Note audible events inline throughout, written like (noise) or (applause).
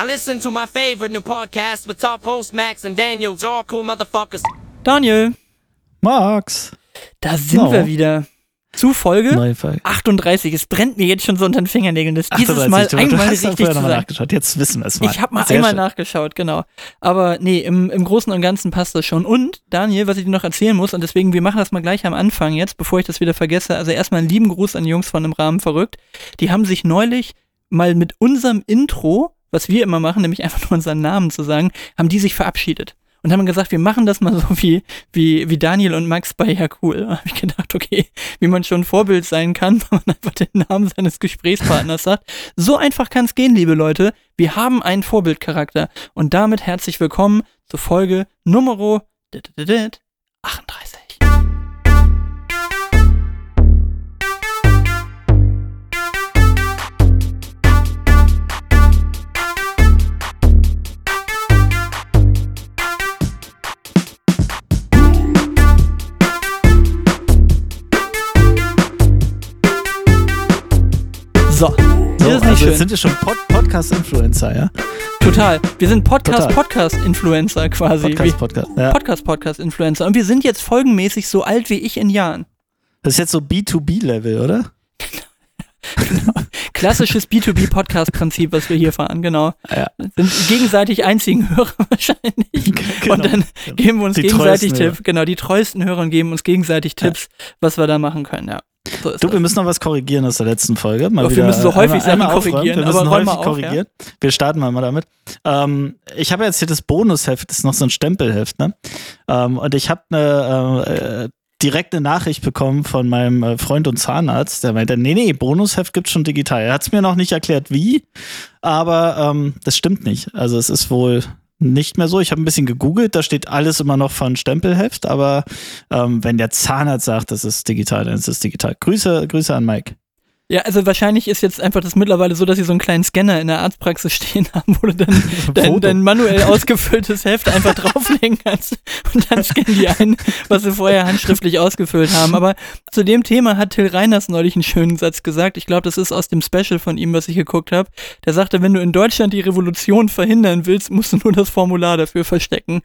I listen to my favorite new podcast with top host Max and Daniel. All cool motherfuckers. Daniel, Max. da sind No. wir wieder. Zu Folge Neue Folge. 38. Es brennt mir jetzt schon so unter den Fingernägeln, das dieses 38, Mal du, einmal du hast richtig vorher zu nachgeschaut. Jetzt wissen wir es mal. Ich habe mal Sehr einmal schön. nachgeschaut, genau. Aber nee, im, im Großen und Ganzen passt das schon. Und, Daniel, was ich dir noch erzählen muss, und deswegen, wir machen das mal gleich am Anfang jetzt, bevor ich das wieder vergesse. Also erstmal einen lieben Gruß an die Jungs von im Rahmen verrückt. Die haben sich neulich mal mit unserem Intro, was wir immer machen, nämlich einfach nur unseren Namen zu sagen, haben die sich verabschiedet. Und haben gesagt, wir machen das mal so wie, wie, wie Daniel und Max bei Ja Cool. Da habe ich gedacht, okay, wie man schon Vorbild sein kann, wenn man einfach den Namen seines Gesprächspartners sagt. So einfach kann es gehen, liebe Leute. Wir haben einen Vorbildcharakter. Und damit herzlich willkommen zur Folge Nummer 38. So, So, das ist nicht also schön. sind wir schon Pod Podcast-Influencer, ja? Total. Wir sind. Podcast-Podcast-Influencer quasi. Wie- Podcast-Podcast. Ja. Podcast-Podcast-Influencer. Und wir sind jetzt folgenmäßig so alt wie ich in Jahren. Das ist jetzt so B2B-Level, oder? (laughs) Klassisches B2B-Podcast-Prinzip, was wir hier fahren, genau. Ja. Sind gegenseitig einzigen Hörer (laughs) wahrscheinlich. (laughs) Genau. Und dann geben wir uns Die gegenseitig Tipps. Genau, die treuesten Hörer und geben uns gegenseitig Tipps, was wir da machen können, ja. So Du, wir müssen noch was korrigieren aus der letzten Folge. Mal wir wieder, müssen so häufig einmal- einmal korrigieren, Wir müssen häufig auf, ja. korrigieren. Wir starten mal damit. Ähm, ich habe jetzt hier das Bonusheft, das ist noch so ein Stempelheft, ne? Ähm, und ich habe eine äh, direkt eine Nachricht bekommen von meinem äh, Freund und Zahnarzt, der meinte, nee, nee, Bonusheft gibt's schon digital. Er hat es mir noch nicht erklärt, wie, aber ähm, das stimmt nicht. Also es ist wohl nicht mehr so. Ich habe ein bisschen gegoogelt, da steht alles immer noch von Stempelheft, aber ähm, wenn der Zahnarzt sagt, das ist digital, dann ist es digital. Grüße, Grüße an Mike. Ja, also wahrscheinlich ist jetzt einfach das mittlerweile so, dass sie so einen kleinen Scanner in der Arztpraxis (laughs) stehen haben, wo du dann (laughs) dein, dein manuell ausgefülltes Heft einfach drauflegen kannst und dann scannen die ein, was sie vorher handschriftlich ausgefüllt haben. Aber zu dem Thema hat Till Reiners neulich einen schönen Satz gesagt. Ich glaube, das ist aus dem Special von ihm, was ich geguckt habe. Der sagte, wenn du in Deutschland die Revolution verhindern willst, musst du nur das Formular dafür verstecken.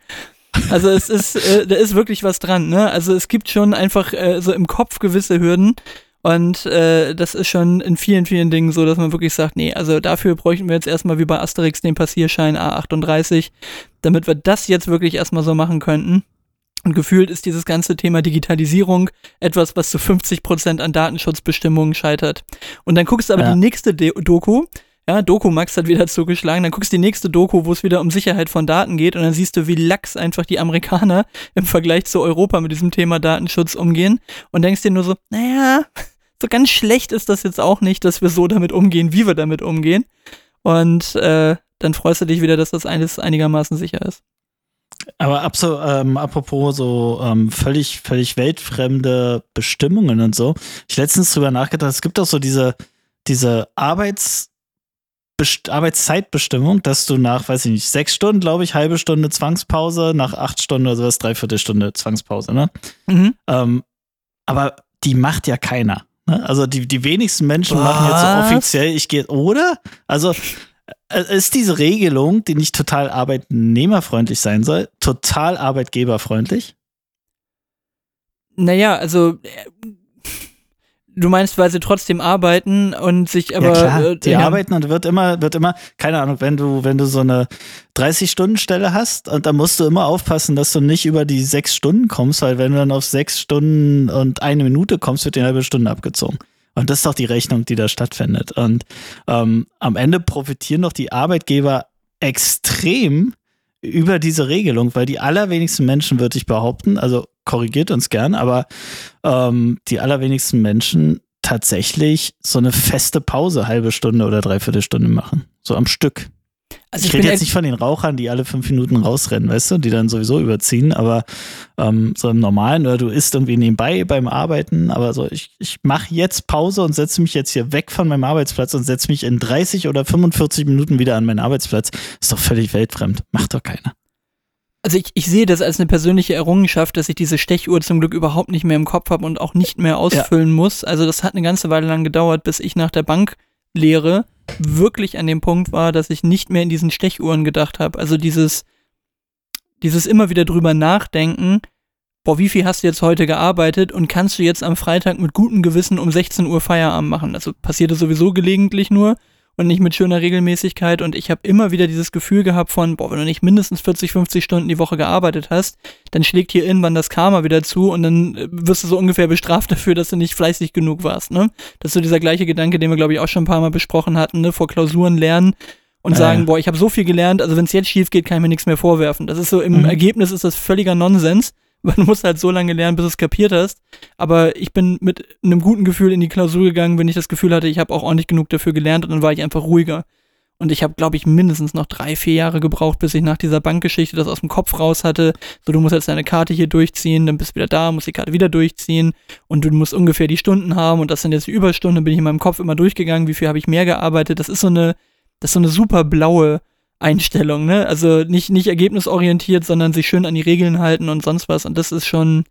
Also es ist, äh, da ist wirklich was dran, ne? Also es gibt schon einfach äh, so im Kopf gewisse Hürden. Und äh, das ist schon in vielen, vielen Dingen so, dass man wirklich sagt, nee, also dafür bräuchten wir jetzt erstmal wie bei Asterix den Passierschein A38, damit wir das jetzt wirklich erstmal so machen könnten. Und gefühlt ist dieses ganze Thema Digitalisierung etwas, was zu 50 Prozent an Datenschutzbestimmungen scheitert. Und dann guckst du aber Ja. die nächste De Doku, ja, Doku Max hat wieder zugeschlagen, dann guckst du die nächste Doku, wo es wieder um Sicherheit von Daten geht und dann siehst du, wie lax einfach die Amerikaner (laughs) im Vergleich zu Europa mit diesem Thema Datenschutz umgehen und denkst dir nur so, naja, so ganz schlecht ist das jetzt auch nicht, dass wir so damit umgehen, wie wir damit umgehen. Und äh, dann freust du dich wieder, dass das alles einigermaßen sicher ist. Aber abso, ähm, apropos so ähm, völlig, völlig weltfremde Bestimmungen und so. Ich letztens drüber nachgedacht, es gibt auch so diese, diese Arbeits, Best- Arbeitszeitbestimmung, dass du nach, weiß ich nicht, sechs Stunden, glaube ich, halbe Stunde Zwangspause, nach acht Stunden oder sowas, dreiviertel Stunde Zwangspause, ne? Mhm. Ähm, aber die macht ja keiner. Ne? Also die, die wenigsten Menschen machen jetzt so Was? offiziell, ich gehe, oder? Also äh, ist diese Regelung, die nicht total arbeitnehmerfreundlich sein soll, total arbeitgeberfreundlich? Naja, also äh, du meinst, weil sie trotzdem arbeiten und sich aber. ja klar, äh, die ja, arbeiten und wird immer, wird immer, keine Ahnung, wenn du, wenn du so eine 30-Stunden-Stelle hast und dann musst du immer aufpassen, dass du nicht über die sechs Stunden kommst, weil wenn du dann auf sechs Stunden und eine Minute kommst, wird die halbe Stunde abgezogen. Und das ist doch die Rechnung, die da stattfindet. Und ähm, am Ende profitieren doch die Arbeitgeber extrem über diese Regelung, weil die allerwenigsten Menschen, würde ich behaupten, also korrigiert uns gern, aber ähm, die allerwenigsten Menschen tatsächlich so eine feste Pause, halbe Stunde oder dreiviertel Stunde machen. So am Stück. Also Ich, ich rede jetzt nicht von den Rauchern, die alle fünf Minuten rausrennen, weißt du, die dann sowieso überziehen, aber ähm, so im Normalen oder du isst irgendwie nebenbei beim Arbeiten, aber so, ich, ich mache jetzt Pause und setze mich jetzt hier weg von meinem Arbeitsplatz und setze mich in 30 oder 45 Minuten wieder an meinen Arbeitsplatz. Ist doch völlig weltfremd. Macht doch keiner. Also ich, ich sehe das als eine persönliche Errungenschaft, dass ich diese Stechuhr zum Glück überhaupt nicht mehr im Kopf habe und auch nicht mehr ausfüllen muss. Also das hat eine ganze Weile lang gedauert, bis ich nach der Banklehre wirklich an dem Punkt war, dass ich nicht mehr in diesen Stechuhren gedacht habe. Also dieses, dieses immer wieder drüber nachdenken, boah, wie viel hast du jetzt heute gearbeitet und kannst du jetzt am Freitag mit gutem Gewissen um 16 Uhr Feierabend machen? Also passierte sowieso gelegentlich nur und nicht mit schöner Regelmäßigkeit und ich habe immer wieder dieses Gefühl gehabt von, boah, wenn du nicht mindestens 40, 50 Stunden die Woche gearbeitet hast, dann schlägt hier irgendwann das Karma wieder zu und dann äh, wirst du so ungefähr bestraft (laughs) dafür, dass du nicht fleißig genug warst, ne? Das ist so dieser gleiche Gedanke, den wir glaube ich auch schon ein paar Mal besprochen hatten, ne, vor Klausuren lernen und Ja, sagen, boah, ich habe so viel gelernt, also wenn es jetzt schief geht, kann ich mir nichts mehr vorwerfen. Das ist so im Mhm. Ergebnis ist das völliger Nonsens, (laughs) du musst halt so lange lernen, bis du es kapiert hast. Aber ich bin mit einem guten Gefühl in die Klausur gegangen, wenn ich das Gefühl hatte, ich habe auch ordentlich genug dafür gelernt und dann war ich einfach ruhiger. Und ich habe, glaube ich, mindestens noch drei, vier Jahre gebraucht, bis ich nach dieser Bankgeschichte das aus dem Kopf raus hatte. So, du musst jetzt deine Karte hier durchziehen, dann bist du wieder da, musst die Karte wieder durchziehen und du musst ungefähr die Stunden haben und das sind jetzt die Überstunden, bin ich in meinem Kopf immer durchgegangen, wie viel habe ich mehr gearbeitet. Das ist so eine, das ist so eine super blaue Einstellung, ne? Also nicht, nicht ergebnisorientiert, sondern sich schön an die Regeln halten und sonst was. Und das ist schon,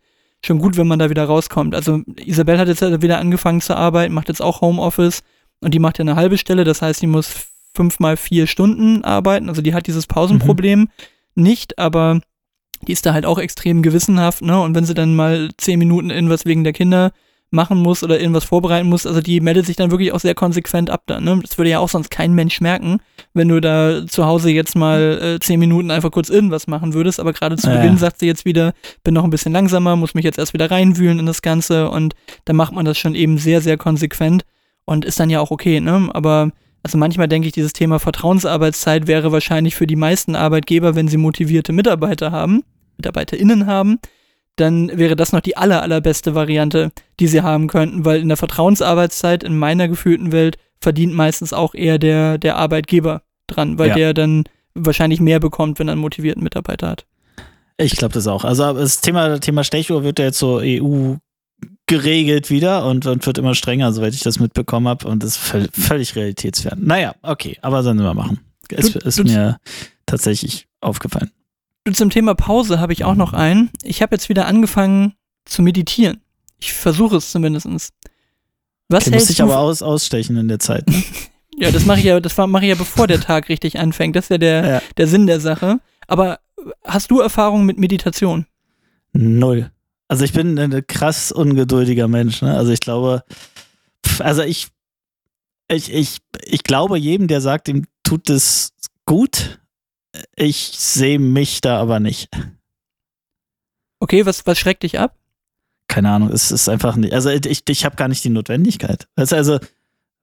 schon gut, wenn man da wieder rauskommt. Also Isabel hat jetzt halt wieder angefangen zu arbeiten, macht jetzt auch Homeoffice und die macht ja eine halbe Stelle, das heißt, die muss fünf mal vier Stunden arbeiten. Also die hat dieses Pausenproblem nicht, aber die ist da halt auch extrem gewissenhaft, ne? Und wenn sie dann mal zehn Minuten irgendwas wegen der Kinder machen muss oder irgendwas vorbereiten muss, also die meldet sich dann wirklich auch sehr konsequent ab dann, ne? Das würde ja auch sonst kein Mensch merken, wenn du da zu Hause jetzt mal äh, zehn Minuten einfach kurz irgendwas machen würdest, aber gerade zu Ja, Beginn sagt sie jetzt wieder, bin noch ein bisschen langsamer, muss mich jetzt erst wieder reinwühlen in das Ganze und dann macht man das schon eben sehr, sehr konsequent und ist dann ja auch okay, ne? Aber also manchmal denke ich, dieses Thema Vertrauensarbeitszeit wäre wahrscheinlich für die meisten Arbeitgeber, wenn sie motivierte Mitarbeiter haben, MitarbeiterInnen haben, dann wäre das noch die aller, allerbeste Variante, die sie haben könnten, weil in der Vertrauensarbeitszeit in meiner gefühlten Welt verdient meistens auch eher der, der Arbeitgeber dran, weil Ja. der dann wahrscheinlich mehr bekommt, wenn er einen motivierten Mitarbeiter hat. Ich glaube das auch. Also das Thema, Thema Stechuhr wird ja jetzt so EU geregelt wieder und, und wird immer strenger, soweit ich das mitbekommen habe. Und das ist völ völlig realitätsfern. Naja, okay, aber sollen wir machen. Ist, ist du- mir tatsächlich aufgefallen. Du, Zum Thema Pause habe ich auch noch einen. Ich habe jetzt wieder angefangen zu meditieren. Ich versuche es zumindestens. Was Okay, muss ich aber aus, ausstechen in der Zeit. Ne? (laughs) Ja, das mache ich ja, das mache ich ja, bevor der Tag richtig anfängt. Das ist ja der, Ja. der Sinn der Sache. Aber hast du Erfahrung mit Meditation? Null. Also ich bin ein krass ungeduldiger Mensch. Ne? Also ich glaube, also ich, ich, ich, ich glaube jedem, der sagt, ihm tut es gut. Ich sehe mich da aber nicht. Okay, was, was schreckt dich ab? Keine Ahnung, es ist einfach nicht. Also ich, ich habe gar nicht die Notwendigkeit. Du, also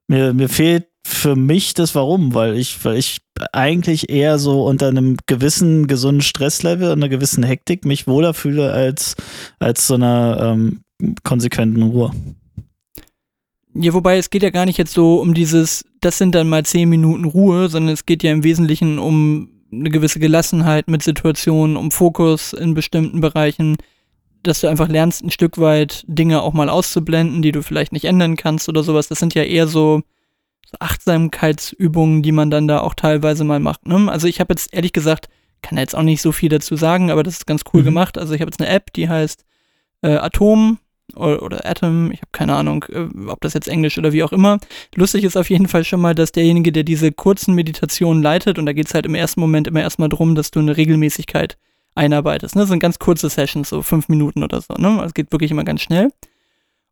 mir, mir fehlt für mich das Warum, weil ich, weil ich eigentlich eher so unter einem gewissen gesunden Stresslevel und einer gewissen Hektik mich wohler fühle als, als so einer ähm, konsequenten Ruhe. Ja, wobei es geht ja gar nicht jetzt so um dieses, das sind dann mal zehn Minuten Ruhe, sondern es geht ja im Wesentlichen um eine gewisse Gelassenheit mit Situationen, um Fokus in bestimmten Bereichen, dass du einfach lernst, ein Stück weit Dinge auch mal auszublenden, die du vielleicht nicht ändern kannst oder sowas. Das sind ja eher so, so Achtsamkeitsübungen, die man dann da auch teilweise mal macht. Ne? Also ich habe jetzt ehrlich gesagt, kann jetzt auch nicht so viel dazu sagen, aber das ist ganz cool Mhm. gemacht. Also ich habe jetzt eine App, die heißt äh, Atom oder, oder Atom, ich habe keine Ahnung, äh, ob das jetzt Englisch oder wie auch immer. Lustig ist auf jeden Fall schon mal, dass derjenige, der diese kurzen Meditationen leitet, und da geht es halt im ersten Moment immer erstmal drum, dass du eine Regelmäßigkeit einarbeitest. Ne? Das sind ganz kurze Sessions, so fünf Minuten oder so. Ne? Also es geht wirklich immer ganz schnell.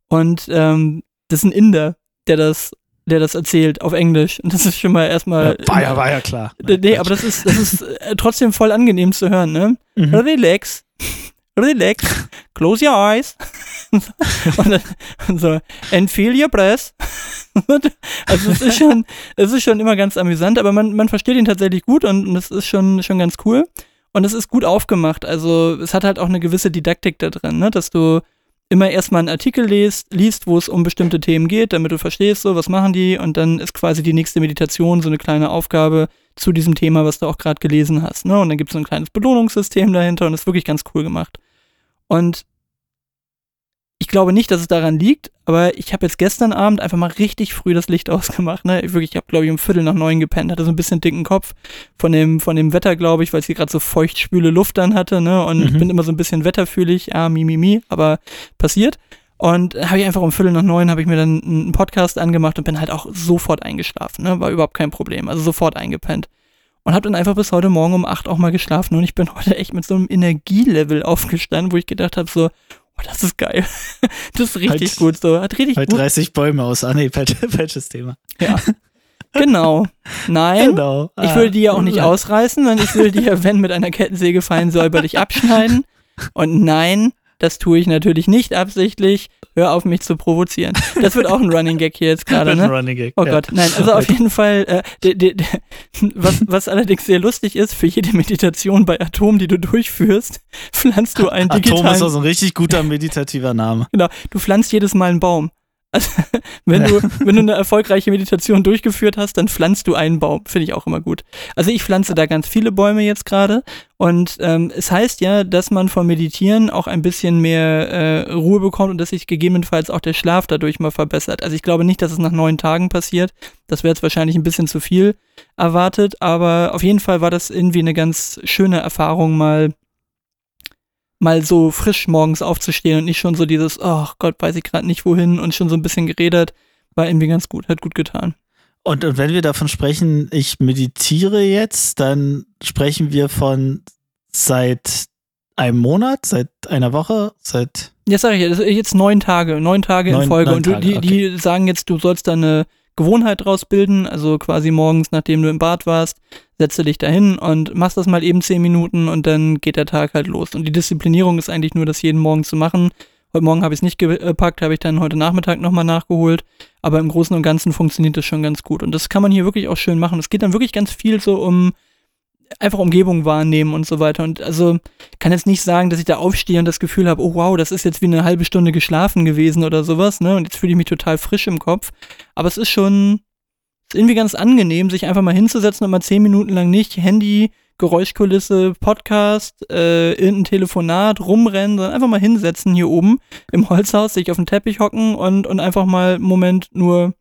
Und ähm, das ist ein Inder, der das, der das erzählt auf Englisch. Und das ist schon mal erstmal. war ja, war ja klar. (laughs) Nee, aber das ist, das ist äh, trotzdem voll angenehm zu hören, ne? Mhm. Relax. (laughs) Relax. Close your eyes. (laughs) und, dann, und so, and feel your breath. also es ist schon, es ist schon immer ganz amüsant, aber man, man versteht ihn tatsächlich gut und, und es ist schon, schon ganz cool. Und es ist gut aufgemacht. Also es hat halt auch eine gewisse Didaktik da drin, ne? dass du immer erstmal einen Artikel liest, liest, wo es um bestimmte Themen geht, damit du verstehst, so, was machen die, und dann ist quasi die nächste Meditation so eine kleine Aufgabe zu diesem Thema, was du auch gerade gelesen hast. Ne? Und dann gibt es so ein kleines Belohnungssystem dahinter und ist wirklich ganz cool gemacht. Und ich glaube nicht, dass es daran liegt, aber ich habe jetzt gestern Abend einfach mal richtig früh das Licht (laughs) ausgemacht. Ne? Ich wirklich, ich habe glaube ich um Viertel nach neun gepennt, hatte so ein bisschen dicken Kopf von dem von dem Wetter, glaube ich, weil es hier gerade so feuchtspüle Luft dann hatte. Ne? Und ich Mhm. bin immer so ein bisschen wetterfühlig, ah, mi, mi, mi, aber passiert. Und habe ich einfach um Viertel nach neun habe ich mir dann einen Podcast angemacht und bin halt auch sofort eingeschlafen. Ne? War überhaupt kein Problem. Also sofort eingepennt. Und habe dann einfach bis heute Morgen um acht auch mal geschlafen. Und ich bin (laughs) heute echt mit so einem Energielevel aufgestanden, wo ich gedacht habe, so, oh, das ist geil. (laughs) das ist richtig Halt- gut. So, hat richtig Halt gut. 30 Bäume aus. Ah, nee, falsch- (laughs) falsches Thema. Ja. Genau. Nein. Genau. Ich Ah. würde die ja auch nicht ausreißen, sondern ich würde die ja, wenn mit einer Kettensäge fallen, säuberlich abschneiden. (laughs) Und nein, das tue ich natürlich nicht absichtlich. Hör auf, mich zu provozieren. Das wird auch ein Running Gag hier jetzt gerade, Ein ne? Running Gag. Oh ja. Gott, nein, also auf jeden Fall, äh, de, de, de, was, was allerdings sehr lustig ist, für jede Meditation bei Atom, die du durchführst, pflanzt du einen Atom digitalen, ist auch so ein richtig guter meditativer Name. genau, du pflanzt jedes Mal einen Baum. Also, (laughs) wenn du, wenn du eine erfolgreiche Meditation durchgeführt hast, dann pflanzt du einen Baum. Finde ich auch immer gut. Also ich pflanze da ganz viele Bäume jetzt gerade. Und ähm, es heißt ja, dass man vom Meditieren auch ein bisschen mehr äh, Ruhe bekommt und dass sich gegebenenfalls auch der Schlaf dadurch mal verbessert. Also ich glaube nicht, dass es nach neun Tagen passiert. Das wäre jetzt wahrscheinlich ein bisschen zu viel erwartet. Aber auf jeden Fall war das irgendwie eine ganz schöne Erfahrung, mal mal so frisch morgens aufzustehen und nicht schon so dieses, oh Gott, weiß ich gerade nicht wohin und schon so ein bisschen geredet, war irgendwie ganz gut, hat gut getan. Und, und wenn wir davon sprechen, ich meditiere jetzt, dann sprechen wir von seit einem Monat, seit einer Woche, seit. Jetzt sage ich jetzt neun Tage, neun Tage in Neun- Folge neun und du, Tage, die, okay. die sagen jetzt, du sollst da eine Gewohnheit draus bilden, also quasi morgens, nachdem du im Bad warst, setzt du dich dahin und machst das mal eben zehn Minuten und dann geht der Tag halt los. Und die Disziplinierung ist eigentlich nur, das jeden Morgen zu machen. Heute Morgen habe ich es nicht gepackt, habe ich dann heute Nachmittag nochmal nachgeholt. Aber im Großen und Ganzen funktioniert das schon ganz gut. Und das kann man hier wirklich auch schön machen. Es geht dann wirklich ganz viel so um einfach Umgebung wahrnehmen und so weiter. Und also kann jetzt nicht sagen, dass ich da aufstehe und das Gefühl habe, oh wow, das ist jetzt wie eine halbe Stunde geschlafen gewesen oder sowas, ne? Und jetzt fühle ich mich total frisch im Kopf. Aber es ist schon ist irgendwie ganz angenehm, sich einfach mal hinzusetzen und mal zehn Minuten lang nicht Handy, Geräuschkulisse, Podcast, äh, irgendein Telefonat, rumrennen, sondern einfach mal hinsetzen hier oben im Holzhaus, sich auf den Teppich hocken und, und einfach mal einen Moment nur,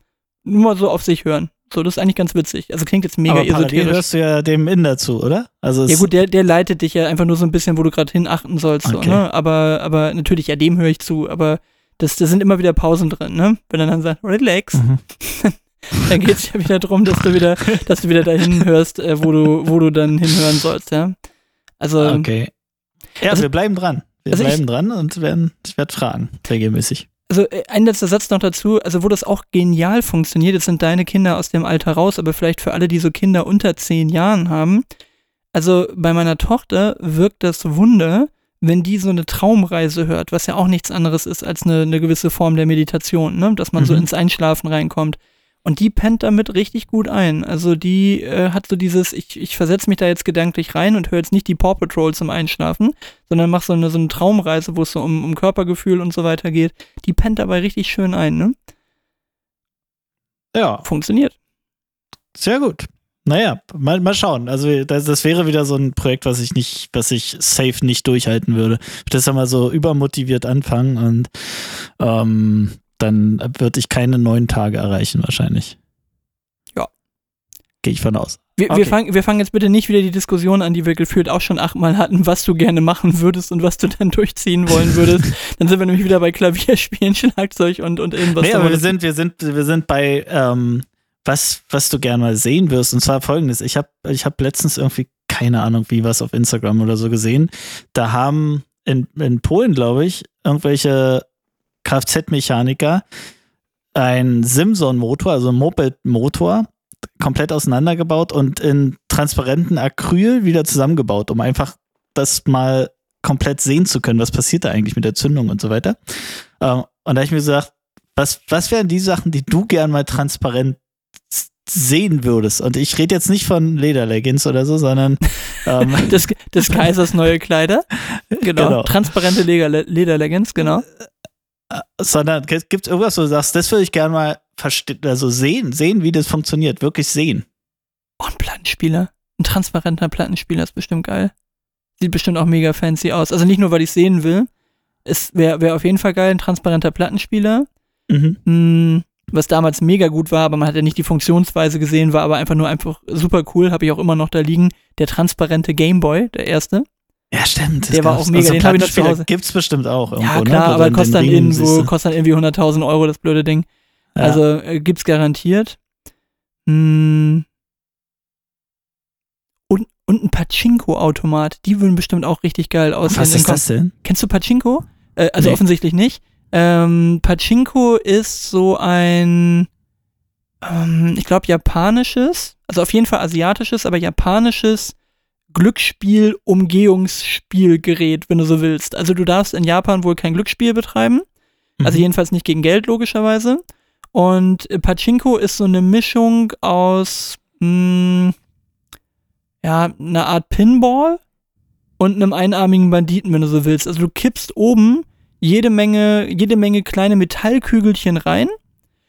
nur mal so auf sich hören. So, das ist eigentlich ganz witzig. Also klingt jetzt mega aber esoterisch. hörst du ja dem In dazu, oder? Also Ja gut, der, der leitet dich ja einfach nur so ein bisschen, wo du gerade hin achten sollst, so, Okay. ne? Aber, aber natürlich, ja, dem höre ich zu, aber das, da sind immer wieder Pausen drin, ne? Wenn er dann sagt, relax, Mhm. (laughs) dann geht es ja wieder darum, dass du wieder, dass du wieder dahin hörst, äh, wo du, wo du dann hinhören sollst, ja. Also, Okay. Ja, Also- wir bleiben dran. Wir also ich- bleiben dran und werden, ich werde fragen, regelmäßig. Also äh, ein letzter Satz noch dazu, also wo das auch genial funktioniert, jetzt sind deine Kinder aus dem Alter raus, aber vielleicht für alle, die so Kinder unter zehn Jahren haben, also bei meiner Tochter wirkt das Wunder, wenn die so eine Traumreise hört, was ja auch nichts anderes ist als eine, eine gewisse Form der Meditation, ne? dass man so Mhm. ins Einschlafen reinkommt. Und die pennt damit richtig gut ein. Also die äh, hat so dieses, ich, ich versetze mich da jetzt gedanklich rein und höre jetzt nicht die Paw Patrol zum Einschlafen, sondern mache so eine, so eine Traumreise, wo es so um, um Körpergefühl und so weiter geht. Die pennt dabei richtig schön ein, ne? Ja, Funktioniert. sehr gut. Naja, mal, mal schauen. Also das, das wäre wieder so ein Projekt, was ich nicht, was ich safe nicht durchhalten würde. Das ja mal so übermotiviert anfangen und ähm, dann würde ich keine neun Tage erreichen wahrscheinlich. Ja. Gehe ich von aus. Wir, Okay. wir, fangen, wir fangen jetzt bitte nicht wieder die Diskussion an, die wir gefühlt auch schon achtmal hatten, was du gerne machen würdest und was du dann durchziehen wollen würdest. (laughs) dann sind wir nämlich wieder bei Klavierspielen, (laughs) Schlagzeug und, und irgendwas. nee, aber wir sind, wir sind, wir sind bei ähm, was, was du gerne mal sehen wirst. Und zwar folgendes: Ich habe, ich habe letztens irgendwie keine Ahnung, wie was auf Instagram oder so gesehen. Da haben in, in Polen, glaube ich, irgendwelche Kfz-Mechaniker ein Simson-Motor, also ein Moped-Motor, komplett auseinandergebaut und in transparenten Acryl wieder zusammengebaut, um einfach das mal komplett sehen zu können, was passiert da eigentlich mit der Zündung und so weiter. Ähm, und da habe ich mir gesagt, was, was wären die Sachen, die du gern mal transparent sehen würdest? Und ich rede jetzt nicht von Lederleggings oder so, sondern ähm, des, des Kaisers neue Kleider. (laughs) Genau. Genau. Transparente Leder- Lederleggings, genau. Sondern gibt es irgendwas, wo du sagst, das würde ich gerne mal verste- also sehen, sehen, wie das funktioniert, wirklich sehen. Oh, ein Plattenspieler. Ein transparenter Plattenspieler ist bestimmt geil. Sieht bestimmt auch mega fancy aus. Also nicht nur, weil ich sehen will. Es wäre wär auf jeden Fall geil, ein transparenter Plattenspieler. Mhm. Hm, was damals mega gut war, aber man hat ja nicht die Funktionsweise gesehen, war aber einfach nur einfach super cool, habe ich auch immer noch da liegen. Der transparente Gameboy, der erste. Ja, stimmt. Der war auch mega, Also den hab ich noch zu Plattenspieler Hause. Gibt's bestimmt auch irgendwo, Ja, ne? klar, Wo aber kostet dann, irgendwo, kostet dann irgendwie 100.000 Euro, das blöde Ding. Ja. Also äh, gibt's garantiert. Hm. Und, und ein Pachinko-Automat, die würden bestimmt auch richtig geil aussehen. Was ist das denn? Kennst du Pachinko? Äh, also Nee. offensichtlich nicht. Ähm, Pachinko ist so ein, ähm, ich glaube, japanisches, also auf jeden Fall asiatisches, aber japanisches Glücksspiel-Umgehungsspielgerät, wenn du so willst. Also du darfst in Japan wohl kein Glücksspiel betreiben. Also Mhm. jedenfalls nicht gegen Geld, logischerweise. Und Pachinko ist so eine Mischung aus, mh, ja, einer Art Pinball und einem einarmigen Banditen, wenn du so willst. Also du kippst oben jede Menge, jede Menge kleine Metallkügelchen rein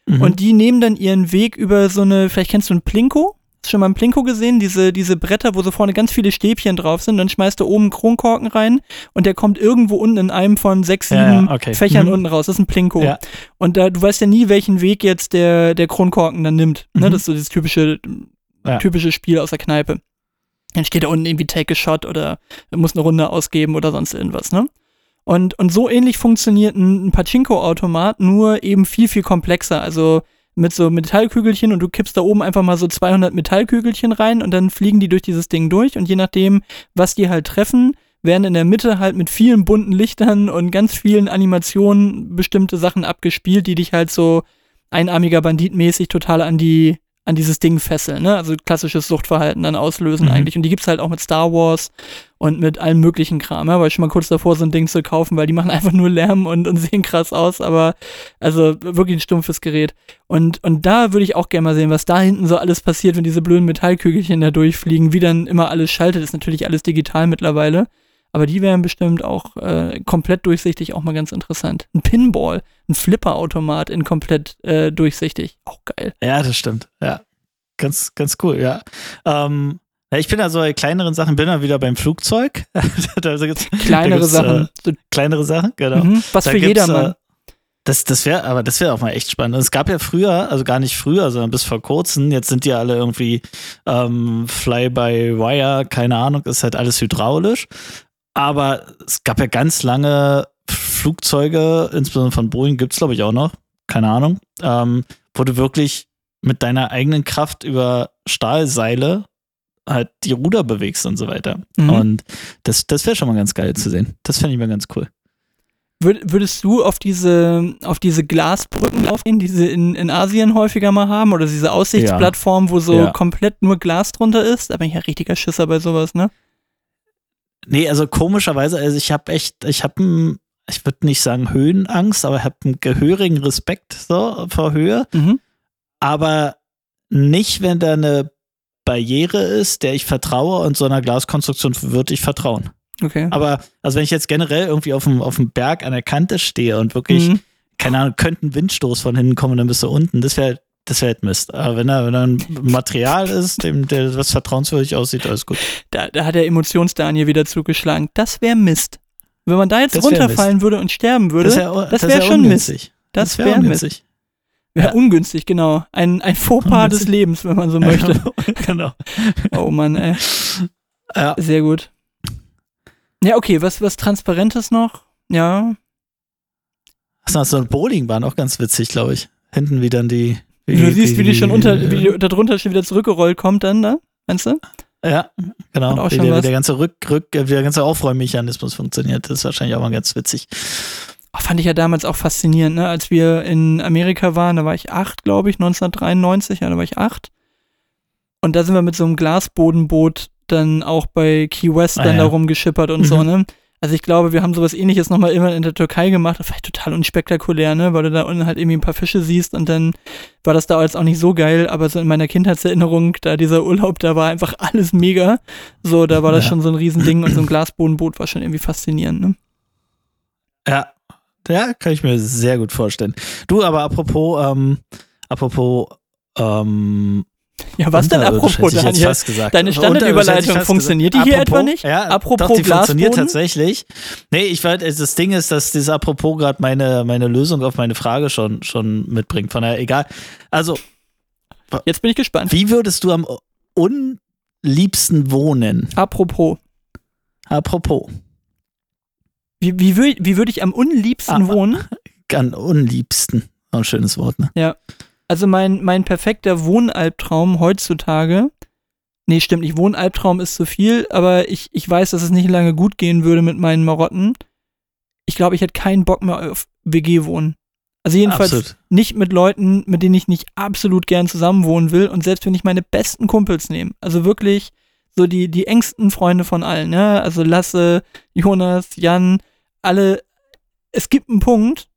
Mhm. und die nehmen dann ihren Weg über so eine, vielleicht kennst du ein Plinko? Hast du schon mal ein Plinko gesehen? Diese, diese Bretter, wo so vorne ganz viele Stäbchen drauf sind, dann schmeißt du oben einen Kronkorken rein und der kommt irgendwo unten in einem von sechs, Ja, ja, sieben okay. Fächern Mhm. unten raus. Das ist ein Plinko. Ja. Und da, du weißt ja nie, welchen Weg jetzt der, der Kronkorken dann nimmt. Ne? Mhm. Das ist so dieses typische, Ja. typische Spiel aus der Kneipe. Dann steht da unten irgendwie Take a Shot oder muss eine Runde ausgeben oder sonst irgendwas, ne? Und, und so ähnlich funktioniert ein, ein Pachinko-Automat, nur eben viel, viel komplexer. Also mit so Metallkügelchen und du kippst da oben einfach mal so 200 Metallkügelchen rein und dann fliegen die durch dieses Ding durch und je nachdem, was die halt treffen, werden in der Mitte halt mit vielen bunten Lichtern und ganz vielen Animationen bestimmte Sachen abgespielt, die dich halt so einarmiger Bandit mäßig total an die an dieses Ding fesseln, ne? Also klassisches Suchtverhalten dann auslösen Mhm. eigentlich. Und die gibt's halt auch mit Star Wars und mit allem möglichen Kram. Ja? War ich schon mal kurz davor, so ein Ding zu kaufen, weil die machen einfach nur Lärm und, und (laughs) sehen krass aus, aber also wirklich ein stumpfes Gerät. Und, und da würde ich auch gerne mal sehen, was da hinten so alles passiert, wenn diese blöden Metallkügelchen da durchfliegen, wie dann immer alles schaltet. Ist natürlich alles digital mittlerweile. Aber die wären bestimmt auch äh, komplett durchsichtig auch mal ganz interessant. Ein Pinball, ein Flipperautomat in komplett äh, durchsichtig. Auch geil. Ja, das stimmt. Ja. Ganz, ganz cool, ja. Ähm, ich bin da so bei kleineren Sachen, bin da wieder beim Flugzeug. (laughs) da gibt's, Kleinere da Sachen. Äh, kleinere Sachen, genau. mhm. Was Da für jedermann. Äh, das, das wäre, aber das wäre auch mal echt spannend. Und es gab ja früher, also gar nicht früher, sondern bis vor kurzem, jetzt sind die alle irgendwie ähm, Fly-by-Wire, keine Ahnung, ist halt alles hydraulisch. Aber es gab ja ganz lange Flugzeuge, insbesondere von Boeing gibt es, glaube ich, auch noch, keine Ahnung, ähm, wo du wirklich mit deiner eigenen Kraft über Stahlseile halt die Ruder bewegst und so weiter. Mhm. Und das, das wäre schon mal ganz geil zu sehen. Das fände ich mal ganz cool. Würd, würdest du auf diese, auf diese Glasbrücken aufgehen, die sie in, in Asien häufiger mal haben? Oder diese Aussichtsplattform, wo so Ja. komplett nur Glas drunter ist? Da bin ich ja richtiger Schisser bei sowas, ne? Nee, also komischerweise, also ich habe echt, ich habe ich würde nicht sagen Höhenangst, aber ich habe einen gehörigen Respekt so vor Höhe, Mhm. aber nicht, wenn da eine Barriere ist, der ich vertraue und so einer Glaskonstruktion würde ich vertrauen. Okay. Aber also wenn ich jetzt generell irgendwie auf dem, auf dem Berg an der Kante stehe und wirklich, Mhm. keine Ahnung, könnte ein Windstoß von hinten kommen und dann bist du unten, das wäre das wäre halt Mist. Aber wenn da, wenn da ein Material ist, dem, der was vertrauenswürdig aussieht, alles gut. Da, da hat der Emotionsdaniel wieder zugeschlagen. Das wäre Mist. Wenn man da jetzt Das wär runterfallen würde und sterben würde, Das, wär, das wär wär schon ungünstig. das wär wäre Mist. Ja. ungünstig, genau. Ein, ein Fauxpas Ungünstig. des Lebens, wenn man so möchte. (laughs) genau. oh Mann, ey. Ja. Sehr gut. Ja, okay, was, was Transparentes noch? Ja. Achso, so eine Bowlingbahn, auch ganz witzig, glaube ich. Hinten wie dann die. Du siehst, wie die schon unter, wie die, die da drunter schon wieder zurückgerollt kommt dann, ne? Meinst du? Ja, genau. Hat auch Wie schon der, wie was. der ganze Rück, Rück, wie der ganze Aufräummechanismus funktioniert. Das ist wahrscheinlich auch mal ganz witzig. Fand ich ja damals auch faszinierend, ne? Als wir in Amerika waren, da war ich acht, glaube ich, 1993, ja, da war ich acht. Und da sind wir mit so einem Glasbodenboot dann auch bei Key West Ah, dann ja. da rumgeschippert und so, Mhm. ne? Also ich glaube, wir haben sowas ähnliches nochmal immer in der Türkei gemacht. Das war halt total unspektakulär, ne? Weil du da unten halt irgendwie ein paar Fische siehst und dann war das da jetzt auch nicht so geil, aber so in meiner Kindheitserinnerung, da dieser Urlaub, da war einfach alles mega. So, da war das Ja. schon so ein Riesending und so ein Glasbodenboot war schon irgendwie faszinierend, ne? Ja. Ja, kann ich mir sehr gut vorstellen. Du, aber apropos, ähm, apropos, ähm, Ja, was denn unterirdisch, apropos, Daniel? Deine Standardüberleitung, funktioniert die hier etwa nicht? Ja, Apropos doch, die funktioniert Glasboden? tatsächlich. Nee, ich wollte, das Ding ist, dass dieses Apropos gerade meine, meine Lösung auf meine Frage schon, schon mitbringt. Von daher, egal. Also, Jetzt bin ich gespannt. wie würdest du am unliebsten wohnen? Apropos. apropos, Wie, wie, wür, wie würde ich am unliebsten Ah, wohnen? (laughs) am unliebsten. Auch ein schönes Wort, ne? Also mein, mein perfekter Wohnalbtraum heutzutage, nee, stimmt nicht, Wohnalbtraum ist zu viel, aber ich, ich weiß, dass es nicht lange gut gehen würde mit meinen Marotten. Ich glaube, ich hätte keinen Bock mehr auf WG-Wohnen. Also jedenfalls Absolut. nicht mit Leuten, mit denen ich nicht absolut gern zusammenwohnen will und selbst wenn ich meine besten Kumpels nehme, also wirklich so die, die engsten Freunde von allen, ja, also Lasse, Jonas, Jan, alle, es gibt einen Punkt,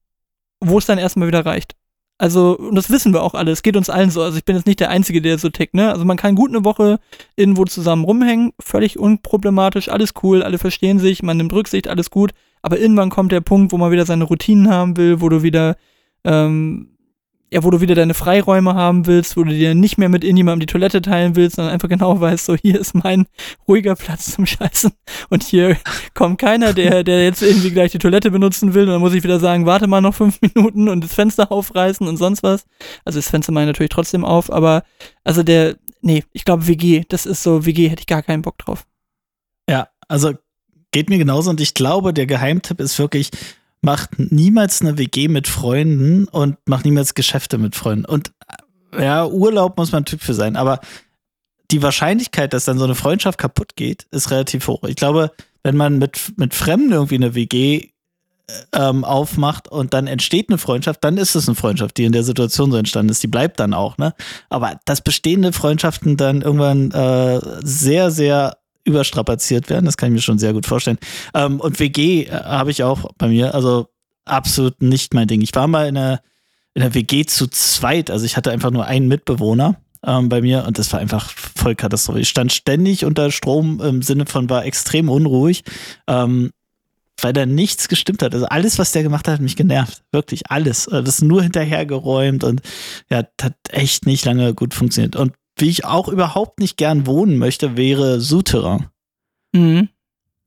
wo es dann erstmal wieder reicht. Also, und das wissen wir auch alle, es geht uns allen so. Also ich bin jetzt nicht der Einzige, der so tickt, ne? Also man kann gut eine Woche irgendwo zusammen rumhängen, völlig unproblematisch, alles cool, alle verstehen sich, man nimmt Rücksicht, alles gut. Aber irgendwann kommt der Punkt, wo man wieder seine Routinen haben will, wo du wieder, ähm, ja, wo du wieder deine Freiräume haben willst, wo du dir nicht mehr mit irgendjemandem die Toilette teilen willst, sondern einfach genau weißt, so hier ist mein ruhiger Platz zum Scheißen und hier kommt keiner, der, der jetzt irgendwie gleich die Toilette benutzen will und dann muss ich wieder sagen, warte mal noch fünf Minuten und das Fenster aufreißen und sonst was. Also das Fenster mache ich natürlich trotzdem auf, aber also der, nee, ich glaube WG, das ist so, WG hätte ich gar keinen Bock drauf. Ja, also geht mir genauso und ich glaube, der Geheimtipp ist wirklich, macht niemals eine WG mit Freunden und macht niemals Geschäfte mit Freunden. Und äh, ja, Urlaub muss man Typ für sein, aber die Wahrscheinlichkeit, dass dann so eine Freundschaft kaputt geht, ist relativ hoch. Ich glaube, wenn man mit, mit Fremden irgendwie eine WG ähm, aufmacht und dann entsteht eine Freundschaft, dann ist es eine Freundschaft, die in der Situation so entstanden ist. Die bleibt dann auch, ne? Aber dass bestehende Freundschaften dann irgendwann äh, sehr, sehr überstrapaziert werden, das kann ich mir schon sehr gut vorstellen. Ähm, und WG äh, habe ich auch bei mir, also absolut nicht mein Ding. Ich war mal in einer, in einer WG zu zweit, also ich hatte einfach nur einen Mitbewohner ähm, bei mir und das war einfach voll Katastrophe. Ich stand ständig unter Strom im Sinne von war extrem unruhig. Ähm, weil da nichts gestimmt hat. Also alles, was der gemacht hat, hat mich genervt. Wirklich alles. Also Das ist nur hinterhergeräumt und ja, hat echt nicht lange gut funktioniert. Und wie ich auch überhaupt nicht gern wohnen möchte, wäre Souterrain. Mhm.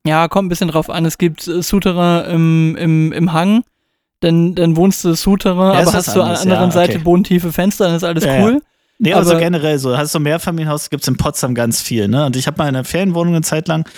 Ja, kommt ein bisschen drauf an. Es gibt äh, Souterrain im, im, im Hang, dann, dann wohnst du Souterrain, Ja, aber hast du an der anderen ja, Seite okay. bodentiefe Fenster, dann ist alles Ja, cool. Nee, also Aber- generell so. Hast du Mehrfamilienhaus, gibt es in Potsdam ganz viel, ne? Und ich habe mal in einer Ferienwohnung eine Zeit lang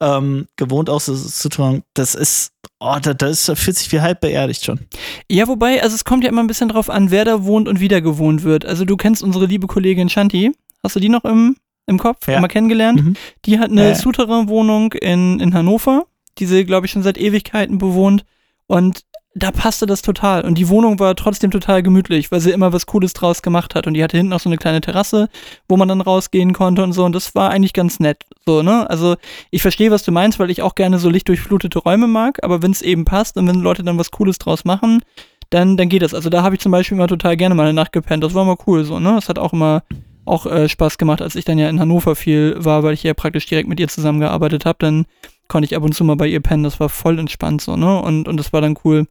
ähm, gewohnt, auch so Souterrain. Das ist, oh, da, da ist, da fühlt sich wie halb beerdigt schon. Ja, wobei, also es kommt ja immer ein bisschen drauf an, wer da wohnt und wie da gewohnt wird. Also du kennst unsere liebe Kollegin Shanti. Hast du die noch im, im Kopf? Ja. Mal kennengelernt? Mhm. Die hat eine ja. Souterrain-Wohnung in, in Hannover, die sie, glaube ich, schon seit Ewigkeiten bewohnt. Und da passte das total. Und die Wohnung war trotzdem total gemütlich, weil sie immer was Cooles draus gemacht hat. Und die hatte hinten noch so eine kleine Terrasse, wo man dann rausgehen konnte und so. Und das war eigentlich ganz nett. So, ne? Also ich verstehe, was du meinst, weil ich auch gerne so lichtdurchflutete Räume mag. Aber wenn es eben passt und wenn Leute dann was Cooles draus machen, dann, dann geht das. Also da habe ich zum Beispiel immer total gerne mal eine Nacht gepennt. Das war mal cool so, ne? Das hat auch immer auch äh, Spaß gemacht, als ich dann ja in Hannover viel war, weil ich ja praktisch direkt mit ihr zusammengearbeitet habe, dann konnte ich ab und zu mal bei ihr pennen. Das war voll entspannt so, ne? Und, und das war dann cool.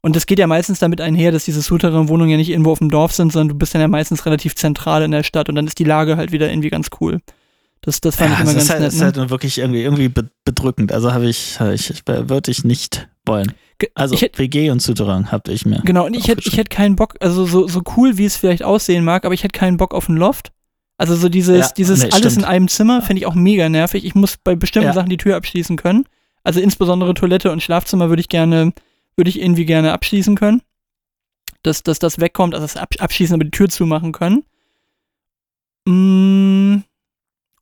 Und das geht ja meistens damit einher, dass diese Souterrain-Wohnungen ja nicht irgendwo auf dem Dorf sind, sondern du bist dann ja meistens relativ zentral in der Stadt und dann ist die Lage halt wieder irgendwie ganz cool. Das, das fand Ja, ich immer ganz ist halt, nett. das ist Ne? halt nur wirklich irgendwie, irgendwie be- bedrückend. Also habe ich, hab ich, ich würde ich nicht wollen. Also hätt- WG und Souterrain habe ich mir. Genau, und ich hätte ich hätt keinen Bock, also so, so cool, wie es vielleicht aussehen mag, aber ich hätte keinen Bock auf ein Loft. Also so dieses, Ja, dieses nee, alles stimmt. in einem Zimmer finde ich auch mega nervig. Ich muss bei bestimmten Ja. Sachen die Tür abschließen können. Also insbesondere Toilette und Schlafzimmer würde ich gerne, würde ich irgendwie gerne abschließen können. Dass, dass das wegkommt, also das Ab- abschließen, aber die Tür zumachen können. Mm,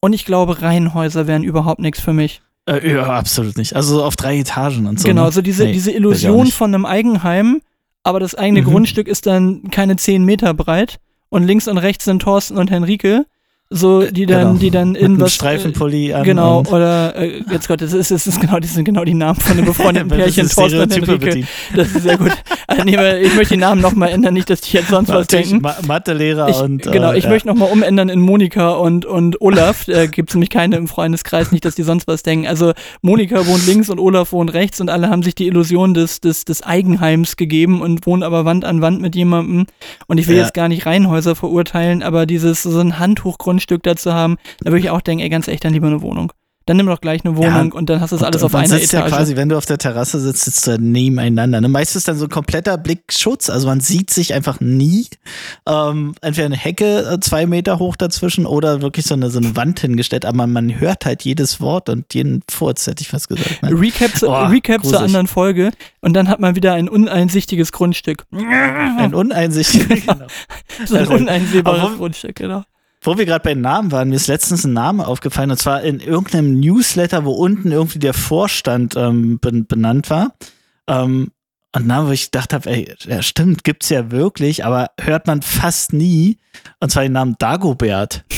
Und ich glaube, Reihenhäuser wären überhaupt nichts für mich. Äh, ja, absolut nicht. Also so auf drei Etagen und so. genau, ne? so diese, Nee, diese Illusion von einem Eigenheim, aber das eigene Mhm. Grundstück ist dann keine 10 Meter breit und links und rechts sind Thorsten und Henrike, so die dann, Genau. die dann in was. Streifenpulli an. Genau, oder äh, jetzt Gott, das ist, das ist genau, das sind genau die Namen von den (laughs) befreundeten Pärchen, Thorsten und Henrike. Das ist sehr gut. Also, nee, ich möchte die Namen nochmal ändern, nicht, dass die jetzt sonst was denken. Ma Mathelehrer Ich, und. genau, äh, ich ja. möchte nochmal umändern in Monika und, und Olaf. Da gibt es nämlich keine im Freundeskreis, nicht, dass die sonst was denken. Also Monika wohnt links und Olaf wohnt rechts und alle haben sich die Illusion des, des, des Eigenheims gegeben und wohnen aber Wand an Wand mit jemandem. Und ich will Ja. jetzt gar nicht Reihenhäuser verurteilen, aber dieses so ein Handtuchgrundstück dazu haben, da würde ich auch denken, ey, ganz echt, dann lieber eine Wohnung. Dann nimm doch gleich eine Wohnung Ja, und dann hast du das Und- alles auf einer sitzt Etage. Ja quasi, wenn du auf der Terrasse sitzt, sitzt du nebeneinander. Ne? Meistens dann so ein kompletter Blickschutz, also man sieht sich einfach nie. Ähm, entweder eine Hecke äh, zwei Meter hoch dazwischen oder wirklich so eine, so eine Wand hingestellt, aber man hört halt jedes Wort und jeden Furz, hätte ich fast gesagt. Ne? Recap, zu- Oh, Recap zur anderen Folge und dann hat man wieder ein uneinsichtiges Grundstück. Ein uneinsichtiges. (laughs) genau. So ein Also, uneinsehbares Grundstück, genau. Wo wir gerade bei Namen waren, mir ist letztens ein Name aufgefallen und zwar in irgendeinem Newsletter, wo unten irgendwie der Vorstand ähm, ben- benannt war. Ähm, und Name, wo ich gedacht habe, ey, ja, stimmt, gibt's ja wirklich, aber hört man fast nie. Und zwar den Namen Dagobert. (laughs)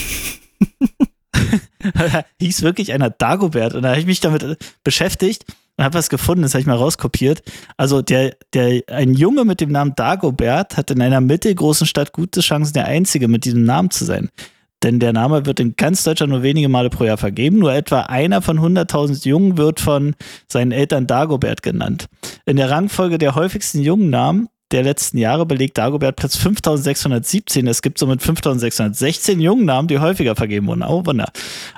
(laughs) Hieß wirklich einer Dagobert. Und da habe ich mich damit äh, beschäftigt habe was gefunden, das habe ich mal rauskopiert. Also der, der, ein Junge mit dem Namen Dagobert hat in einer mittelgroßen Stadt gute Chancen, der Einzige mit diesem Namen zu sein. Denn der Name wird in ganz Deutschland nur wenige Male pro Jahr vergeben. Nur etwa einer von 100.000 Jungen wird von seinen Eltern Dagobert genannt. In der Rangfolge der häufigsten Jungennamen der letzten Jahre belegt Dagobert Platz 5617. Es gibt somit 5616 Jungennamen, die häufiger vergeben wurden. Oh, Wunder.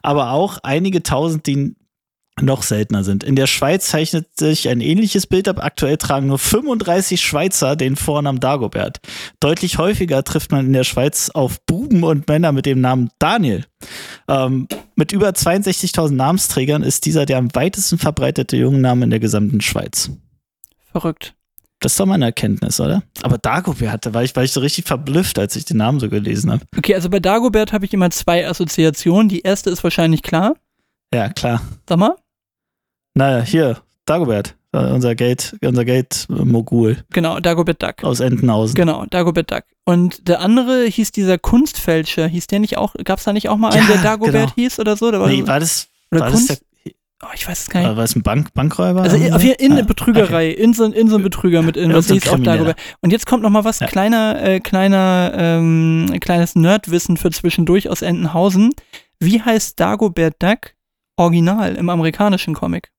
Aber auch einige tausend, die noch seltener sind. In der Schweiz zeichnet sich ein ähnliches Bild ab. Aktuell tragen nur 35 Schweizer den Vornamen Dagobert. Deutlich häufiger trifft man in der Schweiz auf Buben und Männer mit dem Namen Daniel. Ähm, mit über 62.000 Namensträgern ist dieser der am weitesten verbreitete Jungenname in der gesamten Schweiz. Verrückt. Das ist doch mal eine Erkenntnis, oder? Aber Dagobert, da war ich, war ich so richtig verblüfft, als ich den Namen so gelesen habe. Okay, also bei Dagobert habe ich immer zwei Assoziationen. Die erste ist wahrscheinlich klar. Ja, klar. Sag mal. Naja, hier, Dagobert, äh, unser Geld, unser Geld-Mogul Genau, Dagobert Duck. aus Entenhausen. Genau, Dagobert Duck. Und der andere hieß dieser Kunstfälscher. Hieß der nicht auch, gab es da nicht auch mal einen, Ja, der Dagobert genau. hieß oder so? Da war Nee, war das, oder war Kunst? das der, oh, ich weiß es gar nicht. war das ein Bank, Bankräuber? Also jeden in Ah, eine Betrügerei, in, so, in so ein Betrüger mit in, was so hieß auch. Dagobert. Und jetzt kommt noch mal was Ja. kleiner, äh, kleiner, ähm, kleines Nerdwissen für zwischendurch aus Entenhausen. Wie heißt Dagobert Duck original im amerikanischen Comic?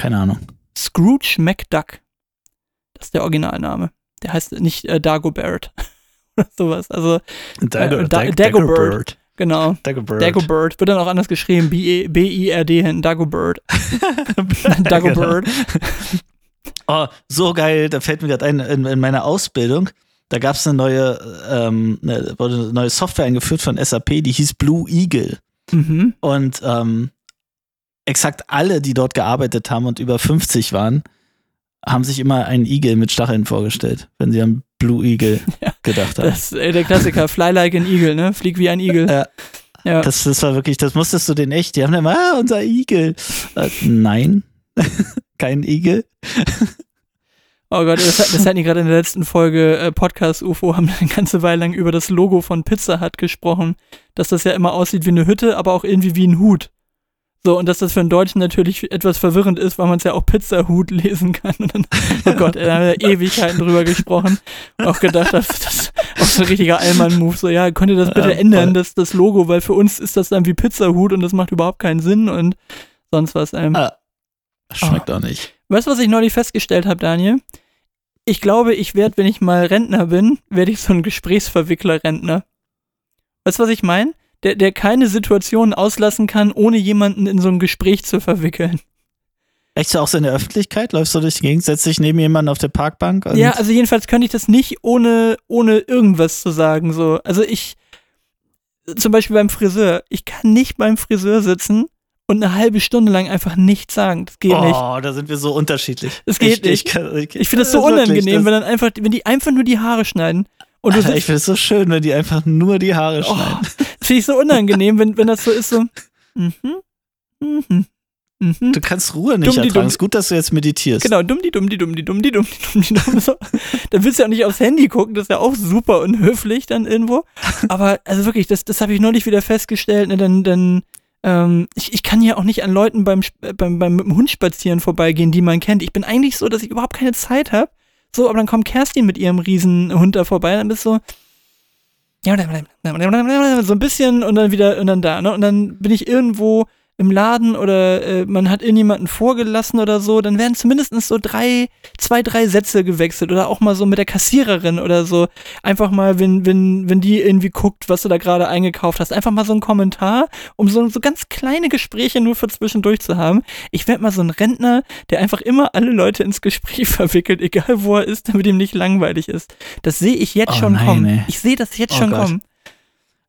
Keine Ahnung. Scrooge McDuck. Das ist der Originalname. Der heißt nicht äh, Dagobert (laughs) oder sowas. Also Dago, Äh, Da- Dag- Dagobert. genau. Dagobert. Dagobert wird dann auch anders geschrieben. B-E- B-I-R-D hinten. Dagobert. (laughs) Dagobert. Oh, so geil, da fällt mir gerade ein, in, in meiner Ausbildung, da gab es eine neue, ähm, eine, wurde eine neue Software eingeführt von SAP, die hieß Blue Eagle. Mhm. Und ähm, exakt alle, die dort gearbeitet haben und über 50 waren, haben sich immer einen Igel mit Stacheln vorgestellt, wenn sie an Blue Eagle (laughs) Ja, gedacht haben. Das ist äh, der Klassiker. (laughs) Fly like an Eagle, ne? Flieg wie ein Igel. Ja. Ja. Das, das war wirklich, das musstest du den echt, die haben dann immer, ah, unser Igel. Äh, nein, (laughs) kein Igel. Oh Gott, das, das hatten die gerade in der letzten Folge äh, Podcast UFO, haben eine ganze Weile lang über das Logo von Pizza Hut gesprochen, dass das ja immer aussieht wie eine Hütte, aber auch irgendwie wie ein Hut. So, und dass das für einen Deutschen natürlich etwas verwirrend ist, weil man es ja auch Pizza-Hut (laughs) lesen kann. Und dann, oh Gott, da haben wir Ewigkeiten drüber gesprochen. Und auch gedacht, das ist auch so ein richtiger Allmann-Move. So, ja, könnt ihr das bitte Ja, ändern, das, das Logo, weil für uns ist das dann wie Pizza-Hut und das macht überhaupt keinen Sinn und sonst was. Ähm. Ah, Schmeckt auch nicht. Weißt du, was ich neulich festgestellt habe, Daniel? Ich glaube, ich werde, wenn ich mal Rentner bin, werde ich so ein Gesprächsverwickler-Rentner. Weißt du, was ich meine? Der, der keine Situation auslassen kann, ohne jemanden in so ein Gespräch zu verwickeln. Echt so auch so in der Öffentlichkeit? Läufst du durch die Gegend, setzt dich neben jemanden auf der Parkbank? Ja, also jedenfalls könnte ich das nicht ohne, ohne irgendwas zu sagen. So. Also ich, zum Beispiel beim Friseur, ich kann nicht beim Friseur sitzen und eine halbe Stunde lang einfach nichts sagen. Das geht oh, nicht. da sind wir so unterschiedlich. Das geht ich, nicht. Ich, ich, Ich finde das so wirklich, unangenehm, das- wenn dann einfach, wenn die einfach nur die Haare schneiden. Und du Alter, ich finde es so schön, wenn die einfach nur die Haare Oh, schneiden. (laughs) finde ich so unangenehm, wenn, wenn das so ist, so. Mhm. Mhm. Mhm. Du kannst Ruhe nicht Dumm, ertragen. ist gut, dass du jetzt meditierst. Genau, dumm, die dumm, die dumm, die dumm, die dumm, die dumm, die dumm. So. Dann willst du ja auch nicht aufs Handy gucken, das ist ja auch super unhöflich dann irgendwo. Aber also wirklich, das, das habe ich neulich wieder festgestellt. Ne, dann, dann, ähm, ich, ich kann ja auch nicht an Leuten beim, Sp- beim, beim mit dem Hund spazieren vorbeigehen, die man kennt. Ich bin eigentlich so, dass ich überhaupt keine Zeit habe. So, aber dann kommt Kerstin mit ihrem Riesenhund da vorbei, dann bist du so, so ein bisschen und dann wieder und dann da, ne? Und dann bin ich irgendwo im Laden oder äh, man hat irgendjemanden vorgelassen oder so, dann werden zumindest so drei, zwei, drei Sätze gewechselt oder auch mal so mit der Kassiererin oder so. Einfach mal, wenn, wenn, wenn die irgendwie guckt, was du da gerade eingekauft hast, einfach mal so ein Kommentar, um so, so ganz kleine Gespräche nur für zwischendurch zu haben. Ich werde mal so ein Rentner, der einfach immer alle Leute ins Gespräch (laughs) verwickelt, egal wo er ist, damit ihm nicht langweilig ist. Das sehe ich jetzt Oh schon nein, kommen. ey. Ich sehe das jetzt Oh schon Gott. kommen.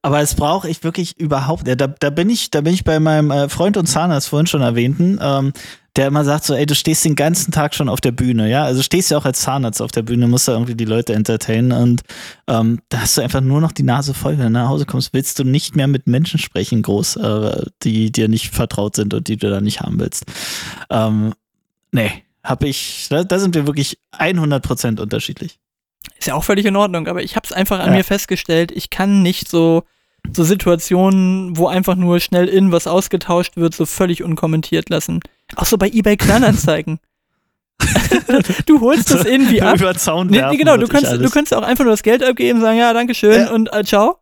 Aber es brauche ich wirklich überhaupt. Ja, da, da bin ich, da bin ich bei meinem äh, Freund und Zahnarzt vorhin schon erwähnten, ähm, der immer sagt so, ey, du stehst den ganzen Tag schon auf der Bühne, ja. Also stehst ja auch als Zahnarzt auf der Bühne, musst da irgendwie die Leute entertainen und ähm, da hast du einfach nur noch die Nase voll. Wenn du nach Hause kommst, willst du nicht mehr mit Menschen sprechen, groß, äh, die dir nicht vertraut sind und die du da nicht haben willst. Ähm, nee, hab ich, da, da sind wir wirklich 100% unterschiedlich. Ist ja auch völlig in Ordnung, aber ich habe es einfach an Ja. mir festgestellt, ich kann nicht so, so Situationen, wo einfach nur schnell in was ausgetauscht wird, so völlig unkommentiert lassen. Auch so bei eBay Kleinanzeigen. (laughs) du holst das irgendwie ab. Über Zaun werfen nee, genau, du kannst, du kannst auch einfach nur das Geld abgeben, sagen, ja, danke schön Ja. und äh, ciao.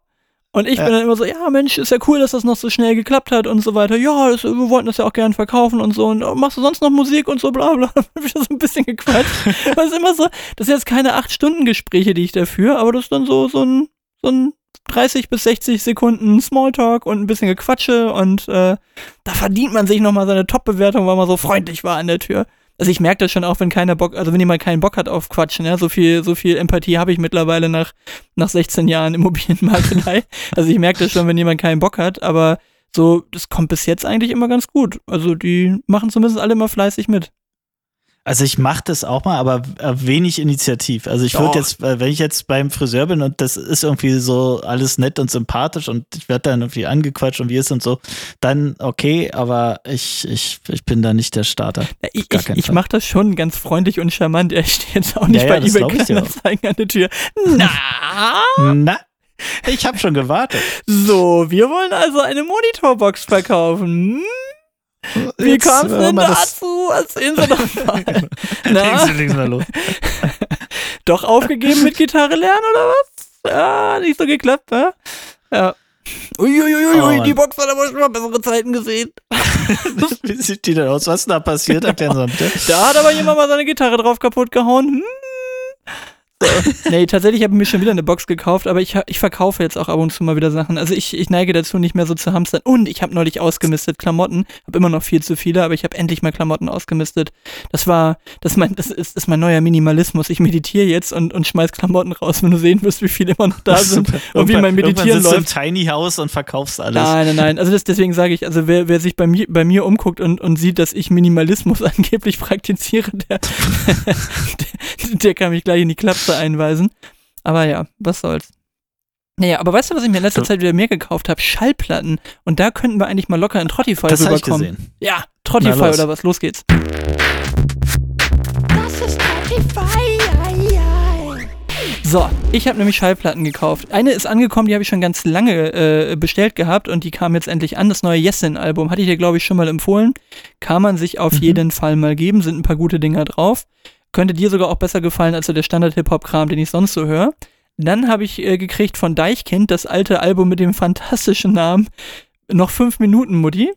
Und ich Ja. bin dann immer so, ja, Mensch, ist ja cool, dass das noch so schnell geklappt hat und so weiter. Ja, das, wir wollten das ja auch gern verkaufen und so. Und oh, machst du sonst noch Musik und so, bla bla. (laughs) Wieder so ein bisschen gequatscht. (laughs) das ist immer so, das sind jetzt keine 8-Stunden-Gespräche, die ich da führe, aber das ist dann so, so ein, so ein 30 bis 60 Sekunden Smalltalk und ein bisschen Gequatsche und äh, da verdient man sich nochmal seine Top-Bewertung, weil man so freundlich war an der Tür. Also ich merke das schon auch, wenn keiner Bock, also wenn jemand keinen Bock hat auf Quatschen, ja, so viel, so viel Empathie habe ich mittlerweile nach, nach 16 Jahren Immobilienmaklerei. (laughs) also ich merke das schon, wenn jemand keinen Bock hat, aber so, das kommt bis jetzt eigentlich immer ganz gut. Also die machen zumindest alle immer fleißig mit. Also ich mache das auch mal, aber äh, wenig initiativ. Also ich würde jetzt, äh, wenn ich jetzt beim Friseur bin und das ist irgendwie so alles nett und sympathisch und ich werde dann irgendwie angequatscht und wie ist und so, dann okay, aber ich, ich, ich bin da nicht der Starter. Ja, Ich, ich, ich mache das schon ganz freundlich und charmant. Ja, Ich stehe jetzt auch nicht Ja, ja, bei das eBay. Kleinanzeigen an der Tür. Na, Na, ich habe schon gewartet. so, wir wollen also eine Monitorbox verkaufen. Hm? Wie Jetzt, es äh, denn dazu? Erzählen Sie doch mal. Legen Na, Sie, legen Sie mal los. (laughs) doch aufgegeben mit Gitarre lernen oder was? Ja, nicht so geklappt, ne? Ja. Uiuiui, Oh, Mann. die Box hat aber schon mal bessere Zeiten gesehen. (laughs) Wie sieht die denn aus? Was ist denn da passiert? Erklären Sie bitte. Da hat aber jemand mal seine Gitarre drauf kaputt gehauen. Hm. So. Nee, tatsächlich habe ich mir schon wieder eine Box gekauft, aber ich, ich verkaufe jetzt auch ab und zu mal wieder Sachen. Also ich, ich neige dazu, nicht mehr so zu hamstern. Und ich habe neulich ausgemistet Klamotten. Habe immer noch viel zu viele, aber ich habe endlich mal Klamotten ausgemistet. Das war, das, mein, das ist, ist mein neuer Minimalismus. Ich meditiere jetzt und, und schmeiß Klamotten raus, wenn du sehen wirst, wie viele immer noch da sind Super. und wie mein Meditieren sitzt du läuft. im Tiny House und verkaufst alles. Nein, nein, nein. Also das, deswegen sage ich, also wer, wer sich bei mir, bei mir umguckt und, und sieht, dass ich Minimalismus (laughs) angeblich praktiziere, der, (laughs) der, der kann mich gleich in die Klapse einweisen. Aber ja, was soll's. Naja, aber weißt du, was ich mir in letzter Zeit wieder mehr gekauft habe? Schallplatten. Und da könnten wir eigentlich mal locker in Trottify das habe ich rüberkommen. gesehen. Ja, Trottify oder was? Los geht's. Das ist ei. So, ich habe nämlich Schallplatten gekauft. Eine ist angekommen, die habe ich schon ganz lange äh, bestellt gehabt und die kam jetzt endlich an. Das neue Yesin-Album hatte ich dir, glaube ich, schon mal empfohlen. Kann man sich auf Mhm. jeden Fall mal geben, sind ein paar gute Dinger drauf. Könnte dir sogar auch besser gefallen als so der Standard-Hip-Hop-Kram, den ich sonst so höre. Dann habe ich äh, gekriegt von Deichkind das alte Album mit dem fantastischen Namen Noch fünf Minuten, Mutti.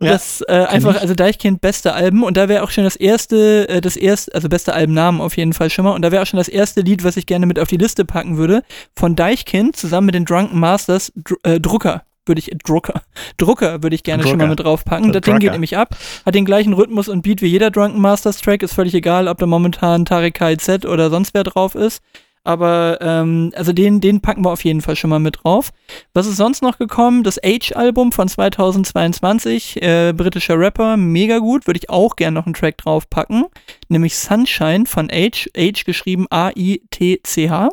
Ja, das äh, einfach, ich. also Deichkind beste Alben und da wäre auch schon das erste, äh, das erste, also beste Albennamen auf jeden Fall schon mal und da wäre auch schon das erste Lied, was ich gerne mit auf die Liste packen würde, von Deichkind zusammen mit den Drunken Masters, Dr äh, Drucker würde ich, Drucker, Drucker würde ich gerne schon mal Drucker. mit draufpacken. Das Ding Drucker. geht nämlich ab, hat den gleichen Rhythmus und Beat wie jeder Drunken Masters Track, ist völlig egal, ob da momentan Tarek KZ oder sonst wer drauf ist. Aber ähm, also den, den packen wir auf jeden Fall schon mal mit drauf. Was ist sonst noch gekommen? Das Age-Album von 2022, äh, britischer Rapper, mega gut, würde ich auch gerne noch einen Track draufpacken. Nämlich Sunshine von Age, Age geschrieben A-I-T-C-H.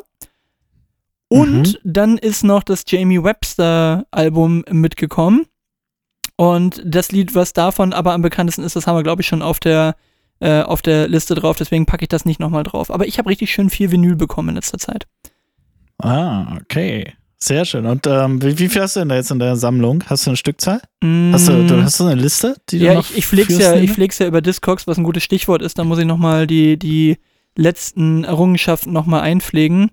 Und dann ist noch das Jamie Webster-Album mitgekommen. Und das Lied, was davon aber am bekanntesten ist, das haben wir, glaube ich, schon auf der, äh, auf der Liste drauf. Deswegen packe ich das nicht nochmal drauf. Aber ich habe richtig schön viel Vinyl bekommen in letzter Zeit. Ah, okay. Sehr schön. Und ähm, wie, wie viel hast du denn da jetzt in der Sammlung? Hast du eine Stückzahl? Hast, du, Mm. du, hast du eine Liste? Die du ja, noch ich, ich pfleg's ja, ich pfleg's ja über Discogs, was ein gutes Stichwort ist. Da muss ich nochmal die, die letzten Errungenschaften nochmal einpflegen.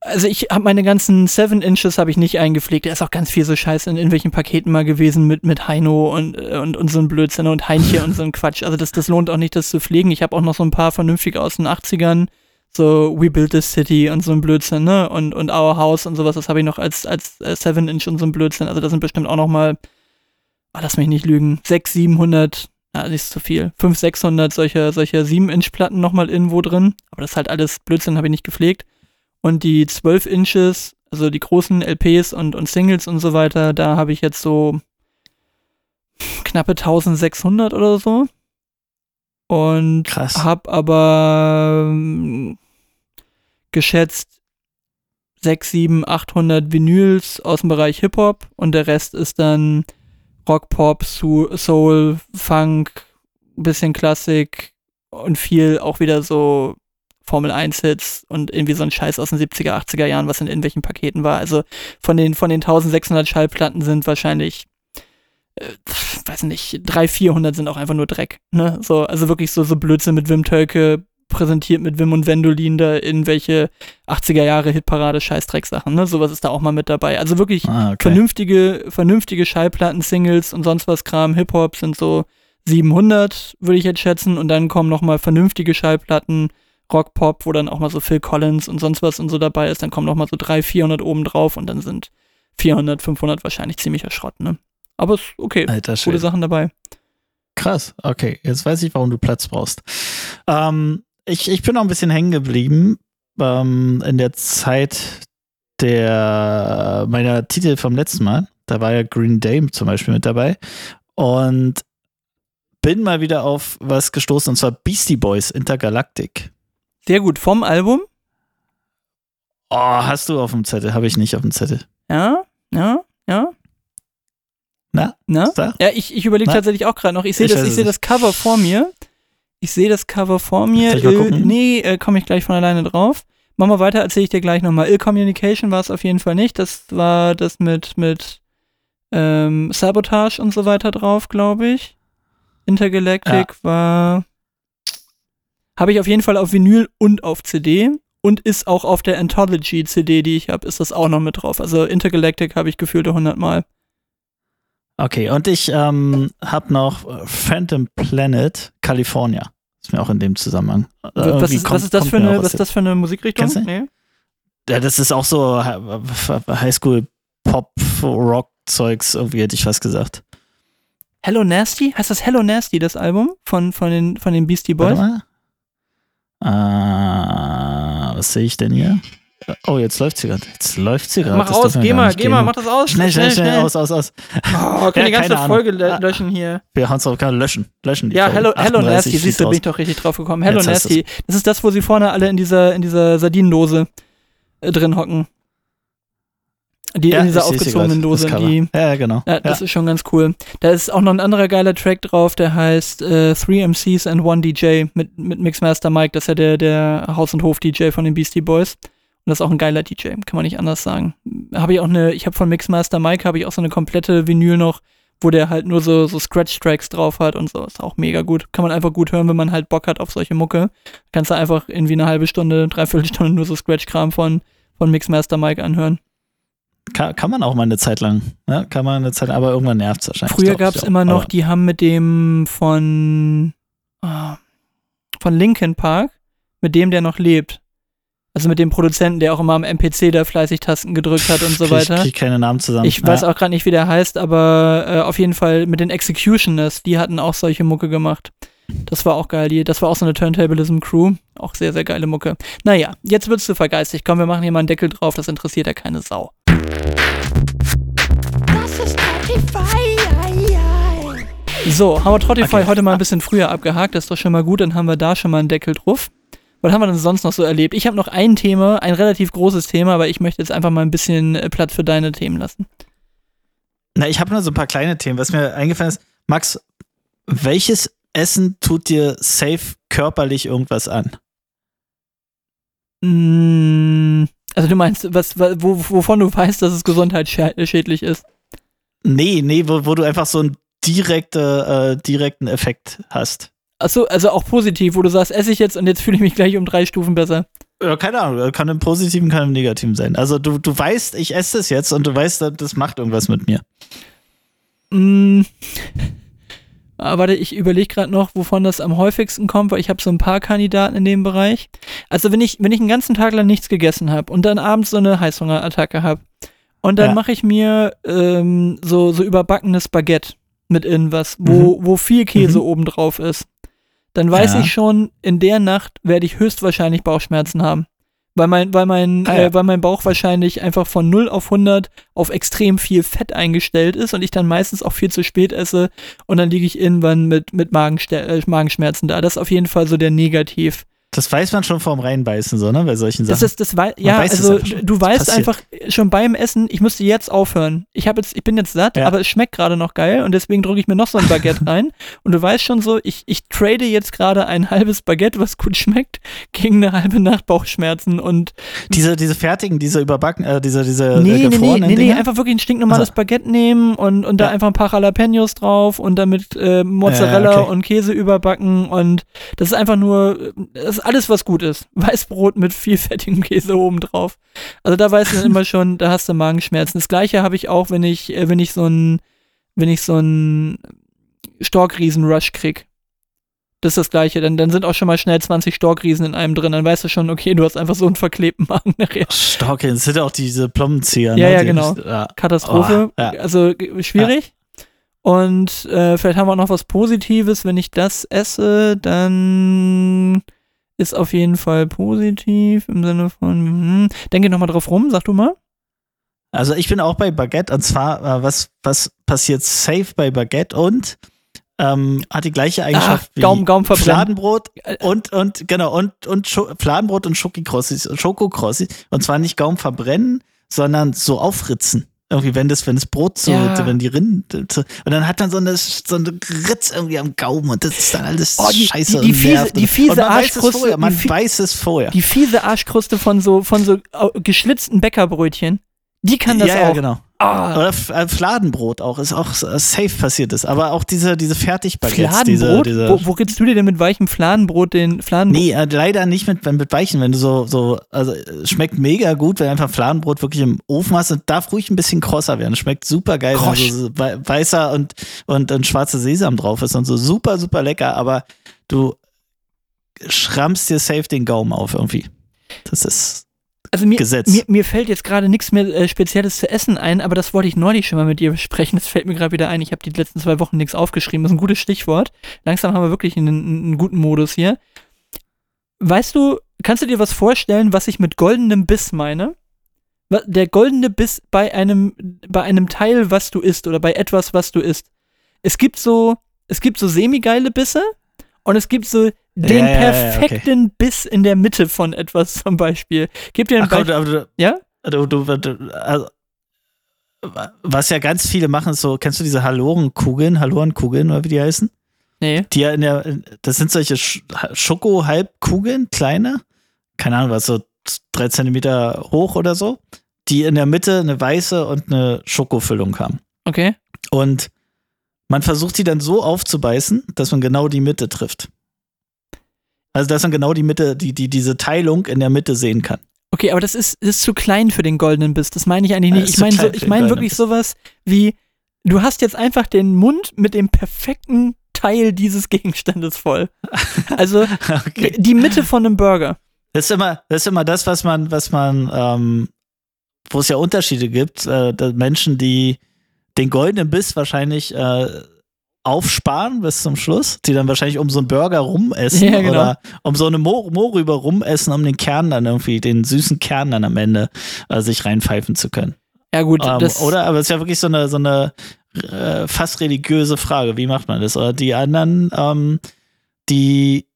Also ich habe meine ganzen 7 Inches habe ich nicht eingepflegt. Da ist auch ganz viel so Scheiße in irgendwelchen Paketen mal gewesen mit, mit Heino und, äh, und, und so ein Blödsinn und Heinche und so ein Quatsch. Also das, das lohnt auch nicht, das zu pflegen. Ich habe auch noch so ein paar vernünftige aus den 80ern. So We Built This City und so ein Blödsinn, ne? Und, und Our House und sowas, das habe ich noch als, als äh, 7 Inch und so ein Blödsinn. Also da sind bestimmt auch noch mal, ah, lass mich nicht lügen, 600, 700, ah, nicht zu viel, 500, 600 solcher, solcher 7-Inch-Platten noch mal irgendwo drin. Aber das ist halt alles Blödsinn, habe ich nicht gepflegt. Und die 12 Inches, also die großen LPs und, und Singles und so weiter, da habe ich jetzt so knappe 1600 oder so. Und Krass. habe aber ähm, geschätzt 6, 7, 800 Vinyls aus dem Bereich Hip-Hop und der Rest ist dann Rock, Pop, Soul, Funk, ein bisschen Klassik und viel auch wieder so Formel 1 Hits und irgendwie so ein Scheiß aus den 70er, 80er Jahren, was in irgendwelchen Paketen war. Also von den, von den 1600 Schallplatten sind wahrscheinlich, äh, weiß nicht, 300, 400 sind auch einfach nur Dreck. Ne? So, also wirklich so, so Blödsinn mit Wim Tölke präsentiert mit Wim und Wendolin da in welche 80er Jahre Hitparade Scheißdrecksachen. Ne? Sowas ist da auch mal mit dabei. Also wirklich Ah, okay. vernünftige, vernünftige Schallplatten, Singles und sonst was Kram, Hip-Hop sind so 700, würde ich jetzt schätzen. Und dann kommen nochmal vernünftige Schallplatten, Rock, Pop, wo dann auch mal so Phil Collins und sonst was und so dabei ist. Dann kommen nochmal so 300, 400 oben drauf und dann sind 400, 500 wahrscheinlich ziemlicher Schrott, ne? Aber ist okay. Alter Gute Schwede. Sachen dabei. Krass, okay. Jetzt weiß ich, warum du Platz brauchst. Ähm, ich, ich bin noch ein bisschen hängen geblieben ähm, in der Zeit der meiner Titel vom letzten Mal. Da war ja Green Day zum Beispiel mit dabei. Und bin mal wieder auf was gestoßen, und zwar Beastie Boys Intergalactic. Sehr gut. Vom Album? Oh, hast du auf dem Zettel? Habe ich nicht auf dem Zettel. Ja, ja, ja. Na? Na? Ja, ich, ich überlege tatsächlich auch gerade noch. Ich sehe das, ich nicht. das Cover vor mir. Ich sehe das Cover vor mir. Ill, nee, äh, komme ich gleich von alleine drauf. Mach mal weiter, erzähle ich dir gleich nochmal. Ill Communication war es auf jeden Fall nicht. Das war das mit, mit ähm, Sabotage und so weiter drauf, glaube ich. Intergalactic war. Habe ich auf jeden Fall auf Vinyl und auf CD. Und ist auch auf der Anthology-CD, die ich habe, ist das auch noch mit drauf. Also Intergalactic habe ich gefühlte 100 Mal. Okay, und ich ähm, habe noch äh, Phantom Planet California. Ist mir auch in dem Zusammenhang. Äh, was, ist, kommt- was ist das für eine, was ist das für eine Musikrichtung? Nee. Ja, das ist auch so Hi- Highschool Pop Rock Zeugs irgendwie hätte ich fast gesagt. Hello Nasty? Heißt das Hello Nasty, das Album von, von, den, von den Beastie Boys? Warte mal. Ah, was sehe ich denn hier? Oh, jetzt läuft sie gerade. Jetzt läuft sie gerade. Mach Das aus, geh mal, geh mal, mach das aus. Schnell, schnell, schnell, (laughs) aus, aus, aus. Oh, können die Ja, ganze keine Folge Ahnung. lö- löschen hier. Wir hauen es auf keinen löschen. Löschen die Ja, Folge. Hello, Hello 38 Nasty, siehst du, bin ich doch richtig drauf gekommen. Hello Jetzt Nasty. Das ist das, wo sie vorne alle in dieser, in dieser Sardinendose äh, drin hocken. Die Ja, in dieser aufgezogenen Dose, die. Ja, genau. Ja, das ist schon ganz cool. Da ist auch noch ein anderer geiler Track drauf, der heißt äh, Three MCs and One DJ mit, mit Mixmaster Mike. Das ist ja der, der Haus- und Hof-DJ von den Beastie Boys. Und das ist auch ein geiler DJ, kann man nicht anders sagen. Habe ich auch eine, ich habe von Mixmaster Mike habe ich auch so eine komplette Vinyl noch, wo der halt nur so, so Scratch-Tracks drauf hat und so. Ist auch mega gut. Kann man einfach gut hören, wenn man halt Bock hat auf solche Mucke. Kannst du einfach irgendwie eine halbe Stunde, dreiviertel Stunde nur so Scratch-Kram von, von Mixmaster Mike anhören. Kann, kann man auch mal eine Zeit lang. Ja, kann man eine Zeit lang, aber irgendwann nervt es wahrscheinlich. Früher gab ich es immer noch, die haben mit dem von, ah, von Linkin Park, mit dem der noch lebt. Also mit dem Produzenten, der auch immer am MPC da fleißig Tasten gedrückt hat und so weiter. Krieg keine Namen zusammen. Ich weiß ja. auch gerade nicht, wie der heißt, aber äh, auf jeden Fall mit den Executioners, die hatten auch solche Mucke gemacht. Das war auch geil. Die, das war auch so eine Turntablism-Crew. Auch sehr, sehr geile Mucke. Naja, jetzt wirst du vergeistigt. Komm, wir machen hier mal einen Deckel drauf. Das interessiert ja keine Sau. So, haben wir Trottify Okay. heute mal ein bisschen früher abgehakt. Das ist doch schon mal gut. Dann haben wir da schon mal einen Deckel drauf. Was haben wir denn sonst noch so erlebt? Ich habe noch ein Thema, ein relativ großes Thema, aber ich möchte jetzt einfach mal ein bisschen äh, Platz für deine Themen lassen. Na, ich habe nur so ein paar kleine Themen. Was mir eingefallen ist, Max, welches Essen tut dir safe körperlich irgendwas an? Mm, also du meinst, was, wa- wo, wovon du weißt, dass es gesundheitsschädlich ist? Nee, nee, wo, wo du einfach so einen direkte, äh, direkten Effekt hast. Achso, also auch positiv, wo du sagst, esse ich jetzt und jetzt fühle ich mich gleich um drei Stufen besser. Ja, keine Ahnung, kann im Positiven, kann im Negativen sein. Also du, du weißt, ich esse das jetzt und du weißt, das macht irgendwas mit mir. Mm. (laughs) Ah, warte, ich überlege gerade noch, wovon das am häufigsten kommt, weil ich habe so ein paar Kandidaten in dem Bereich. Also wenn ich, wenn ich einen ganzen Tag lang nichts gegessen habe und dann abends so eine Heißhungerattacke habe und dann Ja. mache ich mir ähm, so, so überbackenes Baguette mit irgendwas, wo, wo viel Käse Mhm. oben drauf ist, dann weiß Ja. ich schon, in der Nacht werde ich höchstwahrscheinlich Bauchschmerzen haben. Weil mein, weil, mein, Ah, ja. äh, weil mein Bauch wahrscheinlich einfach von 0 auf 100 auf extrem viel Fett eingestellt ist und ich dann meistens auch viel zu spät esse und dann liege ich irgendwann mit, mit Magenste äh, Magenschmerzen da. Das ist auf jeden Fall so der Negativ. Das weiß man schon vorm Reinbeißen, so, ne? Bei solchen Das Sachen. ist, das wei ja, also schon. du Das weißt passiert. einfach schon beim Essen, ich müsste jetzt aufhören. Ich habe jetzt, ich bin jetzt satt, Ja. aber es schmeckt gerade noch geil und deswegen drücke ich mir noch so ein Baguette rein. (laughs) Und du weißt schon so, ich, ich trade jetzt gerade ein halbes Baguette, was gut schmeckt, gegen eine halbe Nacht Bauchschmerzen und diese, diese fertigen, diese überbacken, äh, diese, diese nee, äh, nee, nee, gefrorenen nee, nee, Dinger? einfach wirklich ein stinknormales Also- Baguette nehmen und, und da Ja. einfach ein paar Jalapenos drauf und damit äh, Mozzarella okay. und Käse überbacken und das ist einfach nur, das ist alles, was gut ist. (laughs) Weißbrot mit viel fettigem Käse oben drauf. Also da weißt du immer schon, da hast du Magenschmerzen. Das gleiche habe ich auch, wenn ich, äh, wenn ich so ein, wenn ich so ein Storkriesen-Rush krieg. Das ist das Gleiche. Dann, dann sind auch schon mal schnell 20 Storkriesen in einem drin. Dann weißt du schon, okay, du hast einfach so einen verklebten Magen nachher. Stocke, das sind ja auch diese Plommenzieher. Ja, ne? ja, genau. Ja. Katastrophe. Oh, ja. Also schwierig. Und äh, vielleicht haben wir auch noch was Positives. Wenn ich das esse, dann ist auf jeden Fall positiv im Sinne von, hm, denke nochmal drauf rum, sag du mal. Also ich bin auch bei Baguette und zwar, äh, was, was passiert safe bei Baguette und ähm, hat die gleiche Eigenschaft Ah, Gaumen- Gaumen verbrennen. Fladenbrot Äh, und, und genau, und, und Scho Fladenbrot und Schokokrossis. Und zwar nicht Gaumen verbrennen, sondern so aufritzen. Irgendwie, wenn das, wenn das Brot so, Ja. wenn die Rinden, und dann hat man so eine, so eine Ritz irgendwie am Gaumen und das ist dann alles Oh, die- scheiße die- die und fiese- nervt. die fiese und man weiß es Arschkruste, vorher, man weiß es vorher. Die fiese Arschkruste von so, von so au- geschlitzten Bäckerbrötchen, die kann das ja, auch. ja, genau. Ah, Oder äh, Fladenbrot auch, ist auch äh, safe passiert ist. Aber auch diese, diese Fertigbaguettes, diese, Fladenbrot? diese Wo, wo ritzt du dir denn mit weichem Fladenbrot den Fladenbrot? Nee, äh, leider nicht mit, mit Weichen, wenn du so, so, also äh, schmeckt mega gut, wenn du einfach Fladenbrot wirklich im Ofen hast und darf ruhig ein bisschen krosser werden. Schmeckt super geil, wenn Krosch. so, so wei- weißer und, und, und schwarzer Sesam drauf ist und so super, super lecker, aber du schrammst dir safe den Gaumen auf irgendwie. Das ist Also mir, Gesetz. mir, mir fällt jetzt gerade nichts mehr äh, Spezielles zu essen ein, aber das wollte ich neulich schon mal mit dir besprechen. Das fällt mir gerade wieder ein. Ich habe die letzten zwei Wochen nichts aufgeschrieben. Das ist ein gutes Stichwort. Langsam haben wir wirklich einen, einen guten Modus hier. Weißt du, kannst du dir was vorstellen, was ich mit goldenem Biss meine? Der goldene Biss bei einem, bei einem Teil, was du isst oder bei etwas, was du isst. Es gibt so, es gibt so semi-geile Bisse und es gibt so den Ja, ja, ja, okay. perfekten Biss in der Mitte von etwas zum Beispiel. Gib dir ein Beispiel. Ja? du, du, du also, was ja ganz viele machen, ist so, kennst du diese Halorenkugeln, Halorenkugeln, oder wie die heißen? Nee. Die ja in der, das sind solche Sch- Schoko-Halbkugeln, kleine, keine Ahnung, was so drei Zentimeter hoch oder so, die in der Mitte eine weiße und eine Schokofüllung haben. Okay. Und man versucht die dann so aufzubeißen, dass man genau die Mitte trifft. Also, dass man genau die Mitte, die, die, diese Teilung in der Mitte sehen kann. Okay, aber das ist, das ist zu klein für den goldenen Biss. Das meine ich eigentlich nicht. Ich meine so, ich goldenen wirklich Biss. sowas wie, du hast jetzt einfach den Mund mit dem perfekten Teil dieses Gegenstandes voll. (laughs) Also Okay. die Mitte von einem Burger. Das ist immer, das ist immer das, was man, was man, ähm, wo es ja Unterschiede gibt. Äh, Menschen, die den goldenen Biss wahrscheinlich äh, aufsparen bis zum Schluss, die dann wahrscheinlich um so einen Burger rumessen Ja, genau. oder um so eine Mo Mohrrübe rumessen, um den Kern dann irgendwie, den süßen Kern dann am Ende äh, sich reinpfeifen zu können. Ja gut, Ähm, das, oder? Aber es ist ja wirklich so eine, so eine äh, fast religiöse Frage. Wie macht man das? Oder die anderen, ähm, die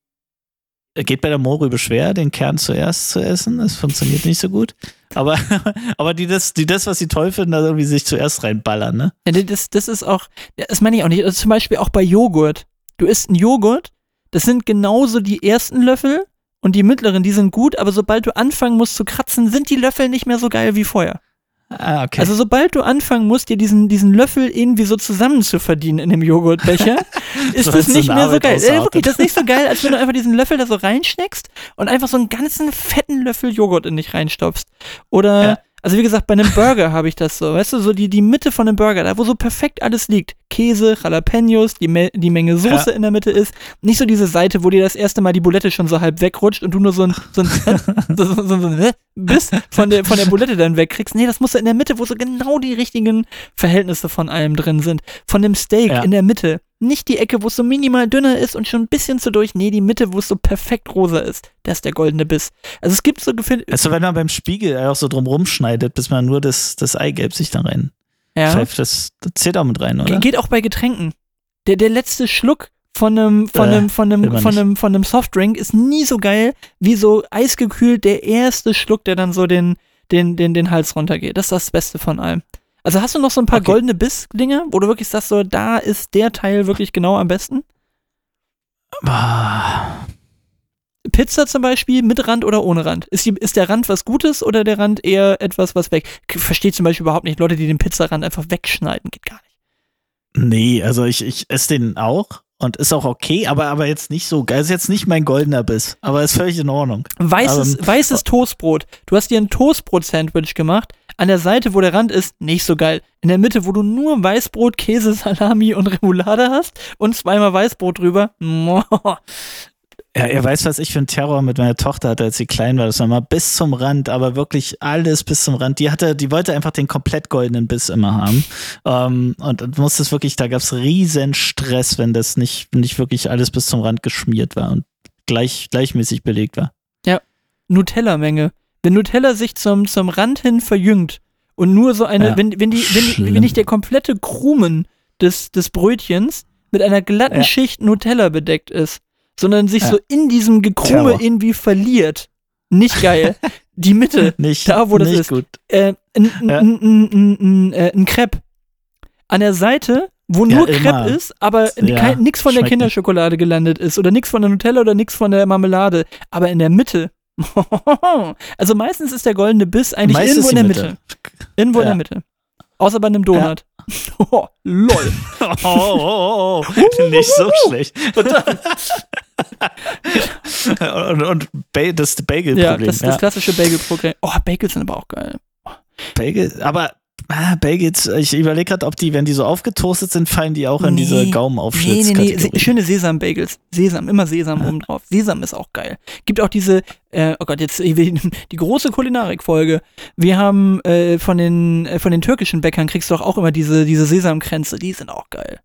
geht bei der Mohrrübe schwer, den Kern zuerst zu essen. Das funktioniert nicht so gut. Aber, (laughs) aber die das, die das, was sie toll finden, da irgendwie sich zuerst reinballern, ne? Ja, das, das ist auch, das meine ich auch nicht. Also zum Beispiel auch bei Joghurt. Du isst einen Joghurt, das sind genauso die ersten Löffel und die mittleren, die sind gut, aber sobald du anfangen musst zu kratzen, sind die Löffel nicht mehr so geil wie vorher. Ah, okay. Also sobald du anfangen musst, dir diesen, diesen Löffel irgendwie so zusammen zu verdienen in dem Joghurtbecher, (laughs) ist So das nicht mehr eine so Arbeit geil. Äh, ausartet. wirklich, das ist nicht so geil, als wenn du einfach diesen Löffel da so reinschneckst und einfach so einen ganzen fetten Löffel Joghurt in dich reinstopfst. Oder, Ja. also wie gesagt, bei einem Burger (laughs) habe ich das so. Weißt du, so die, die Mitte von einem Burger, da wo so perfekt alles liegt. Käse, Jalapenos, die, Me die Menge Soße Ja. in der Mitte ist. Nicht so diese Seite, wo dir das erste Mal die Bulette schon so halb wegrutscht und du nur so ein, so ein, (laughs) so, so, so, so ein Biss von der, von der Bulette dann wegkriegst. Nee, das muss so in der Mitte, wo so genau die richtigen Verhältnisse von allem drin sind. Von dem Steak Ja. in der Mitte. Nicht die Ecke, wo es so minimal dünner ist und schon ein bisschen zu durch. Nee, die Mitte, wo es so perfekt rosa ist. Das ist der goldene Biss. Also es gibt so Gefühl. Also wenn man beim Spiegel auch so drum rumschneidet, bis man nur das, das Eigelb sich da rein Ja. pfeift, das, das zählt auch mit rein, oder? Geht auch bei Getränken. Der, der letzte Schluck von einem, von Äh, einem, von einem, von einem, von einem Softdrink ist nie so geil wie so eisgekühlt der erste Schluck, der dann so den, den, den, den Hals runtergeht. Das ist das Beste von allem. Also hast du noch so ein paar Okay. goldene Biss-Dinge, wo du wirklich sagst, so, da ist der Teil wirklich genau am besten? Ah, Pizza zum Beispiel mit Rand oder ohne Rand? Ist, die, ist der Rand was Gutes oder der Rand eher etwas, was weg? Ich verstehe zum Beispiel überhaupt nicht Leute, die den Pizzarand einfach wegschneiden. Geht gar nicht. Nee, also ich, ich esse den auch und ist auch okay, aber, aber jetzt nicht so geil. Ist jetzt nicht mein goldener Biss, aber ist völlig in Ordnung. Weißes, Ähm, weißes Toastbrot. Du hast dir ein Toastbrot-Sandwich gemacht. An der Seite, wo der Rand ist, nicht so geil. In der Mitte, wo du nur Weißbrot, Käse, Salami und Remoulade hast und zweimal Weißbrot drüber. (laughs) Ja, ihr weiß, was ich für einen Terror mit meiner Tochter hatte, als sie klein war. Das war mal bis zum Rand, aber wirklich alles bis zum Rand. Die hatte, die wollte einfach den komplett goldenen Biss immer haben. Ähm, und und musste es wirklich, da gab es riesen Stress, wenn das nicht, nicht wirklich alles bis zum Rand geschmiert war und gleich, gleichmäßig belegt war. Nutella-Menge. Wenn Nutella sich zum, zum Rand hin verjüngt und nur so eine, Ja, wenn, wenn, die, wenn, die, schlimm. wenn nicht der komplette Krumen des, des Brötchens mit einer glatten Ja. Schicht Nutella bedeckt ist, sondern sich Ja. so in diesem Gekrume Terror. irgendwie verliert. Nicht geil. Die Mitte, (laughs) Nicht, Da, wo das nicht ist. gut. äh, ein, Ja. ein, ein, äh, ein Crepe. An der Seite, wo Ja, nur immer. Crepe ist, aber Ja, nix von der Kinderschokolade gelandet ist oder nix von der Nutella oder nix von der Marmelade, aber in der Mitte. (laughs) also meistens ist der goldene Biss eigentlich Meistens irgendwo in der die Mitte. Irgendwo in Ja. der Mitte. Außer bei einem Donut. (laughs) Oh, lol. (laughs) Oh, oh, oh, oh. nicht so schlecht. (laughs) und und ba das Ja, Bagel-Problem. das, das klassische Bagel-Programm. Oh, Bagels sind aber auch geil. Bagel, aber ah, Bagels, ich überlege gerade, ob die, wenn die so aufgetoastet sind, fallen die auch in diese Nee. Nee, Gaumenaufschlitz. nee, nee. Se schöne Sesam-Bagels. Sesam, immer Sesam oben drauf. Sesam ist auch geil. Gibt auch diese, äh, oh Gott, jetzt (laughs) die große Kulinarik-Folge. Wir haben äh, von, den, äh, von den türkischen Bäckern kriegst du doch auch immer diese, diese Sesamkränze. Die sind auch geil.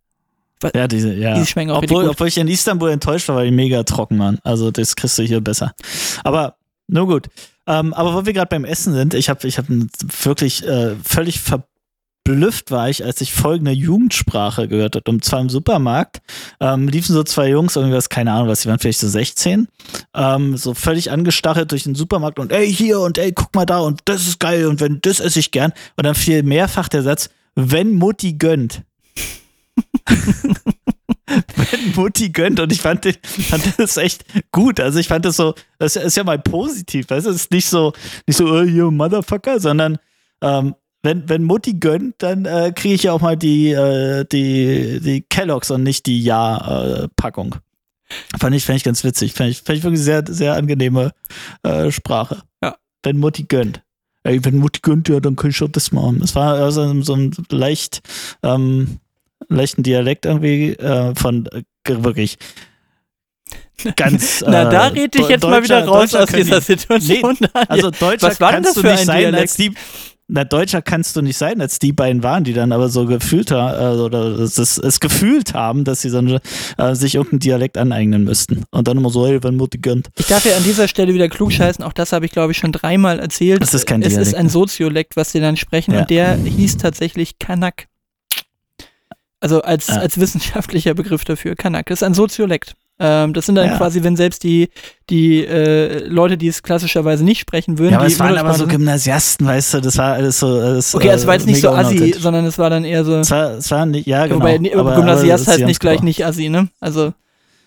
Ja, diese, ja. Die schmecken auch obwohl, gut. obwohl ich in Istanbul enttäuscht war, weil die mega trocken waren. Also das kriegst du hier besser. Aber nur gut. Ähm, aber wo wir gerade beim Essen sind, ich habe ich hab wirklich äh, völlig verblüfft war ich, als ich folgende Jugendsprache gehört habe. Und zwar im Supermarkt ähm, liefen so zwei Jungs, irgendwas, keine Ahnung, was, die waren vielleicht so 16, ähm, so völlig angestachelt durch den Supermarkt und ey, hier und ey, guck mal da und das ist geil und wenn, das esse ich gern. Und dann fiel mehrfach der Satz, wenn Mutti gönnt. (laughs) (laughs) wenn Mutti gönnt und ich fand, den, fand das echt gut. Also ich fand das so, das ist ja mal positiv, weißt du, es ist nicht so, nicht so, äh, you Motherfucker, sondern ähm, wenn, wenn Mutti gönnt, dann äh, kriege ich ja auch mal die, äh, die, die Kelloggs und nicht die Ja-Packung. fand, ich, fand ich ganz witzig. Fand ich, fand ich wirklich sehr, sehr angenehme äh, Sprache. Ja. Wenn Mutti gönnt. Ey, wenn Mutti gönnt, ja, dann kann ich auch das machen. Es war also so ein leicht, ähm, leichten Dialekt irgendwie äh, von äh, wirklich ganz. (laughs) Na, da äh, red ich jetzt mal wieder raus Deutscher aus dieser die- Situation. Daniel. Also Deutscher Was war kannst das du für nicht ein sein, Dialekt? als die. Na, Deutscher kannst du nicht sein, als die beiden waren, die dann aber so gefühlt haben, äh, oder es, es gefühlt haben, dass sie eine, äh, sich irgendeinen Dialekt aneignen müssten. Und dann immer so, hey, wenn Mutti gönnt. Ich darf ja an dieser Stelle wieder klugscheißen, auch das habe ich glaube ich schon dreimal erzählt. Das ist kein es ist Dialekt. ein Soziolekt, was die dann sprechen Ja. und der hieß tatsächlich Kanak. Also als, Ja. als wissenschaftlicher Begriff dafür, Kanak. Das ist ein Soziolekt. Ähm, das sind dann Ja. quasi, wenn selbst die, die äh, Leute, die es klassischerweise nicht sprechen würden, Ja, aber die es waren aber so Muttersprache- Gymnasiasten, weißt du, das war alles so. Alles, Okay, es war jetzt äh, nicht so assi, sondern es war dann eher so. Es war, es war nicht, ja, genau. Wobei, aber- Gymnasiast aber heißt nicht gleich nicht assi, ne? Also,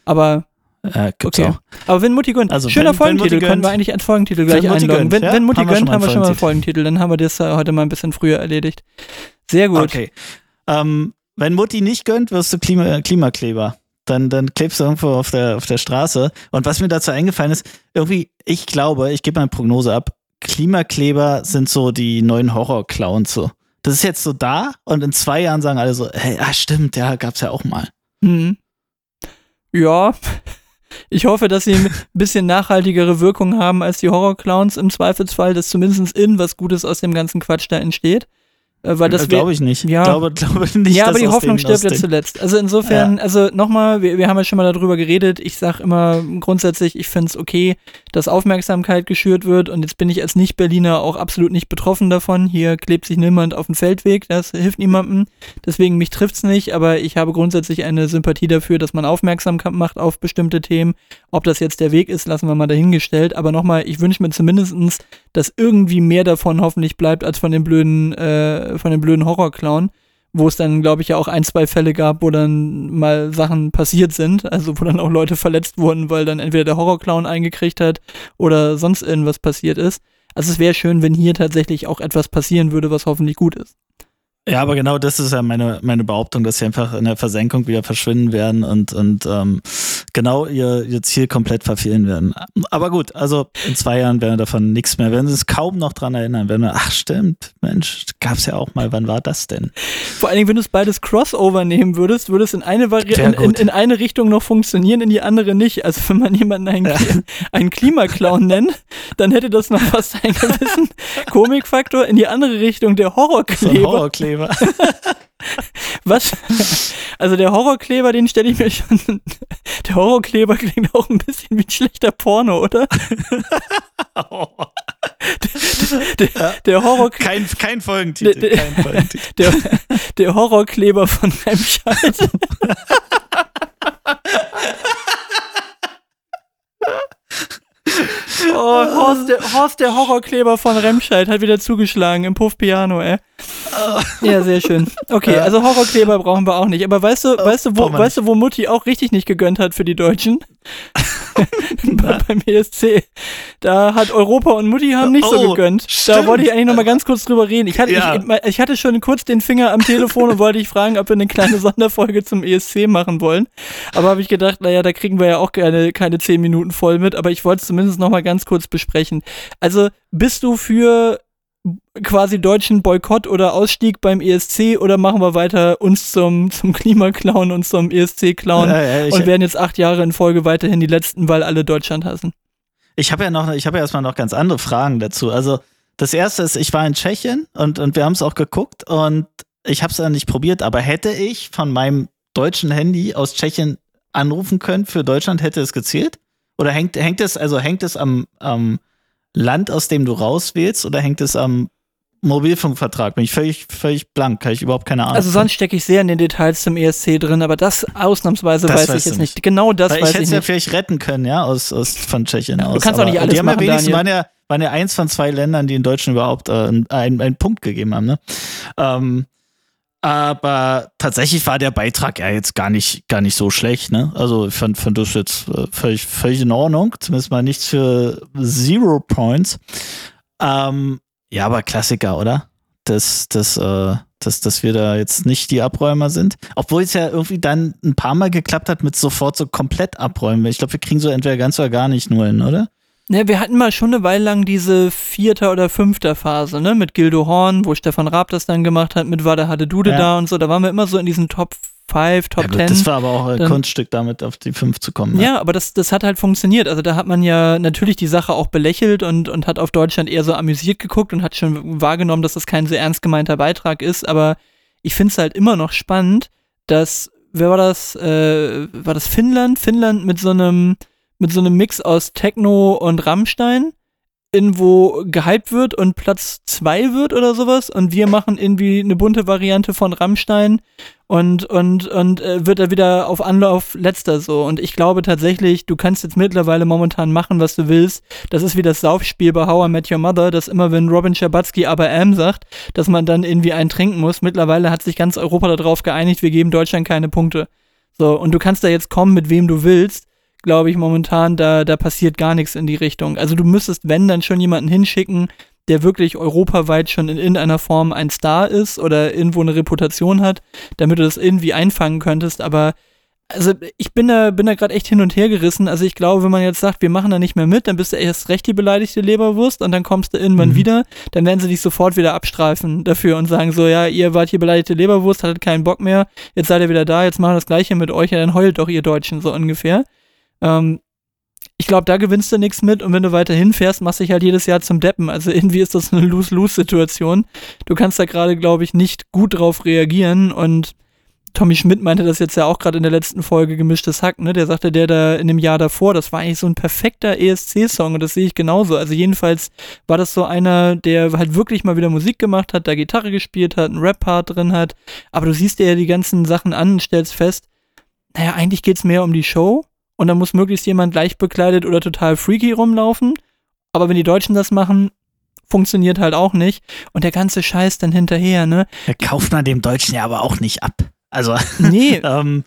aber. Ja, Okay. auch. Aber wenn Mutti gönnt, Also, schöner wenn- wenn Folgentitel, Mutti können wir eigentlich als Folgentitel gleich Wenn Mutti einloggen. gönnt, wenn, ja, wenn Mutti haben wir schon gönnt, mal haben wir schon mal einen Folgentitel. Dann haben wir das heute mal ein bisschen früher erledigt. Sehr gut. Okay. Ähm, wenn Mutti nicht gönnt, wirst du Klima, Klimakleber. Dann, dann klebst du irgendwo auf der, auf der Straße. Und was mir dazu eingefallen ist, irgendwie, ich glaube, ich gebe mal eine Prognose ab, Klimakleber sind so die neuen Horror-Clowns so. Das ist jetzt so da und in zwei Jahren sagen alle so, hey, ah, stimmt, ja, gab's ja auch mal. Hm. Ja. (laughs) Ich hoffe, dass sie ein bisschen nachhaltigere Wirkung haben als die Horrorclowns im Zweifelsfall, dass zumindest in was Gutes aus dem ganzen Quatsch da entsteht. Äh, Weil das Äh, glaube ich nicht. ja. Glaube, (laughs) glaube nicht, ja, aber die Hoffnung stirbt ja zuletzt. Also insofern, also nochmal, wir, wir haben ja schon mal darüber geredet. Ich sag immer grundsätzlich, ich finde es okay, dass Aufmerksamkeit geschürt wird und jetzt bin ich als Nicht-Berliner auch absolut nicht betroffen davon. Hier klebt sich niemand auf den Feldweg, das hilft niemandem. Deswegen mich trifft's nicht, aber ich habe grundsätzlich eine Sympathie dafür, dass man aufmerksam macht auf bestimmte Themen. Ob das jetzt der Weg ist, lassen wir mal dahingestellt. Aber nochmal, ich wünsche mir zumindestens, dass irgendwie mehr davon hoffentlich bleibt als von den blöden, äh, von den blöden Horrorclown wo es dann, glaube ich, ja auch ein, zwei Fälle gab, wo dann mal Sachen passiert sind, also wo dann auch Leute verletzt wurden, weil dann entweder der Horrorclown eingekriegt hat oder sonst irgendwas passiert ist. Also es wäre schön, wenn hier tatsächlich auch etwas passieren würde, was hoffentlich gut ist. Ja, aber genau das ist ja meine, meine Behauptung, dass sie einfach in der Versenkung wieder verschwinden werden und, und ähm, genau ihr, ihr Ziel komplett verfehlen werden. Aber gut, also in zwei Jahren werden wir davon nichts mehr, werden sie es kaum noch dran erinnern, werden wir, ach stimmt, Mensch, gab's ja auch mal, wann war das denn? Vor allen Dingen, wenn du es beides Crossover nehmen würdest, würde es in eine, Vari in, in, in eine Richtung noch funktionieren, in die andere nicht. Also wenn man jemanden einen, Kli- einen Klimaclown nennt, dann hätte das noch fast einen gewissen (laughs) Komikfaktor. In die andere Richtung der So ein Horrorkleber. Horrorkleber. (laughs) Was? Also der Horrorkleber, den stelle ich mir schon. (laughs) Der Horrorkleber klingt auch ein bisschen wie ein schlechter Porno, oder? (laughs) Der, der, der, Horror, kein, kein Folgentitel, Der- der- kein Folgentitel. der, der Horrorkleber von Remscheid. Oh, Horst der, Horst, der Horrorkleber von Remscheid, hat wieder zugeschlagen im Puff Piano, ey. Ja, sehr schön. Okay, also Horrorkleber brauchen wir auch nicht. Aber weißt du, weißt du, wo, weißt du, wo Mutti auch richtig nicht gegönnt hat für die Deutschen? (laughs) Bei- Beim ESC. Da hat Europa und Mutti haben nicht so Oh, gegönnt. Da stimmt. wollte ich eigentlich noch mal ganz kurz drüber reden. Ich hatte, Ja. ich, ich hatte schon kurz den Finger am Telefon und wollte dich fragen, ob wir eine kleine (laughs) Sonderfolge zum ESC machen wollen. Aber habe ich gedacht, naja, da kriegen wir ja auch keine, keine zehn Minuten voll mit. Aber ich wollte es zumindest noch mal ganz kurz besprechen. Also bist du für quasi deutschen Boykott oder Ausstieg beim ESC oder machen wir weiter uns zum, zum Klimaclown und zum ESC-Clown Ja, ja, ich- und werden jetzt acht Jahre in Folge weiterhin die letzten, weil alle Deutschland hassen? Ich habe ja noch, ich habe ja erstmal noch ganz andere Fragen dazu. Also das erste ist, ich war in Tschechien und, und wir haben es auch geguckt und ich habe es dann nicht probiert, aber hätte ich von meinem deutschen Handy aus Tschechien anrufen können für Deutschland, hätte es gezählt? Oder hängt, hängt es, also hängt es am, am Land, aus dem du rauswählst, oder hängt es am Mobilfunkvertrag? Bin ich völlig, völlig blank, habe ich überhaupt keine Ahnung. Also sonst stecke ich sehr in den Details zum ESC drin, aber das ausnahmsweise Das weiß ich jetzt du nicht. nicht. Genau das Weil ich weiß hätte ich es ja nicht. vielleicht retten können, ja, aus, aus von Tschechien Ja, du aus. kannst auch nicht Aber alles die haben machen, ja wenigstens Daniel. waren ja, waren ja eins von zwei Ländern, die in Deutschen überhaupt äh, einen, einen Punkt gegeben haben, ne? Ähm, aber tatsächlich war der Beitrag ja jetzt gar nicht, gar nicht so schlecht, ne? Also ich fand, fand das jetzt äh, völlig, völlig in Ordnung. Zumindest mal nichts für Zero Points. Ähm, ja, aber Klassiker, oder? Dass, dass, äh, dass, dass wir da jetzt nicht die Abräumer sind. Obwohl es ja irgendwie dann ein paar Mal geklappt hat mit sofort so komplett abräumen. Ich glaube, wir kriegen so entweder ganz oder gar nicht nur hin, oder? Ne, wir hatten mal schon eine Weile lang diese vierter oder fünfter Phase, ne, mit Gildo Horn, wo Stefan Raab das dann gemacht hat, mit Wada Hade Dude Ja. da und so. Da waren wir immer so in diesen Top 5, Top ja, gut, 10. das war aber auch ein Dann- Kunststück, damit auf die 5 zu kommen. ne? Ja, aber das, das hat halt funktioniert. Also da hat man ja natürlich die Sache auch belächelt und, und hat auf Deutschland eher so amüsiert geguckt und hat schon wahrgenommen, dass das kein sehr ernst gemeinter Beitrag ist. Aber ich finde es halt immer noch spannend, dass, wer war das? Äh, war das Finnland? Finnland mit so einem, mit so einem Mix aus Techno und Rammstein irgendwo gehypt wird und Platz zwei wird oder sowas und wir machen irgendwie eine bunte Variante von Rammstein und und und äh, wird er wieder auf Anlauf letzter so und ich glaube tatsächlich, du kannst jetzt mittlerweile momentan machen, was du willst. Das ist wie das Saufspiel bei How I Met Your Mother, dass immer wenn Robin Schabatsky aber am sagt, dass man dann irgendwie einen trinken muss. Mittlerweile hat sich ganz Europa darauf geeinigt, wir geben Deutschland keine Punkte. So und du kannst da jetzt kommen mit wem du willst glaube ich, momentan, da, da passiert gar nichts in die Richtung. Also du müsstest, wenn, dann schon jemanden hinschicken, der wirklich europaweit schon in irgendeiner Form ein Star ist oder irgendwo eine Reputation hat, damit du das irgendwie einfangen könntest. Aber also ich bin da, bin da gerade echt hin und her gerissen. Also ich glaube, wenn man jetzt sagt, wir machen da nicht mehr mit, dann bist du erst recht die beleidigte Leberwurst und dann kommst du irgendwann Mhm. wieder, dann werden sie dich sofort wieder abstreifen dafür und sagen so, ja, ihr wart hier beleidigte Leberwurst, hattet keinen Bock mehr, jetzt seid ihr wieder da, jetzt machen wir das gleiche mit euch, ja, dann heult doch ihr Deutschen so ungefähr. Ähm, ich glaube, da gewinnst du nichts mit und wenn du weiterhin fährst, machst du dich halt jedes Jahr zum Deppen. Also (laughs) irgendwie ist das eine Lose-Lose-Situation. Du kannst da gerade, glaube ich, nicht gut drauf reagieren und Tommy Schmidt meinte das jetzt ja auch gerade in der letzten Folge gemischtes Hack, ne? Der sagte, der da in dem Jahr davor, das war eigentlich so ein perfekter ESC-Song und das sehe ich genauso. Also jedenfalls war das so einer, der halt wirklich mal wieder Musik gemacht hat, da Gitarre gespielt hat, einen Rap-Part drin hat. Aber du siehst dir ja die ganzen Sachen an und stellst fest, naja, eigentlich geht's mehr um die Show und da muss möglichst jemand leicht bekleidet oder total freaky rumlaufen. Aber wenn die Deutschen das machen, funktioniert halt auch nicht. Und der ganze Scheiß dann hinterher, ne? Ja, kauft man dem Deutschen ja aber auch nicht ab. Also, Nee, (laughs) ähm,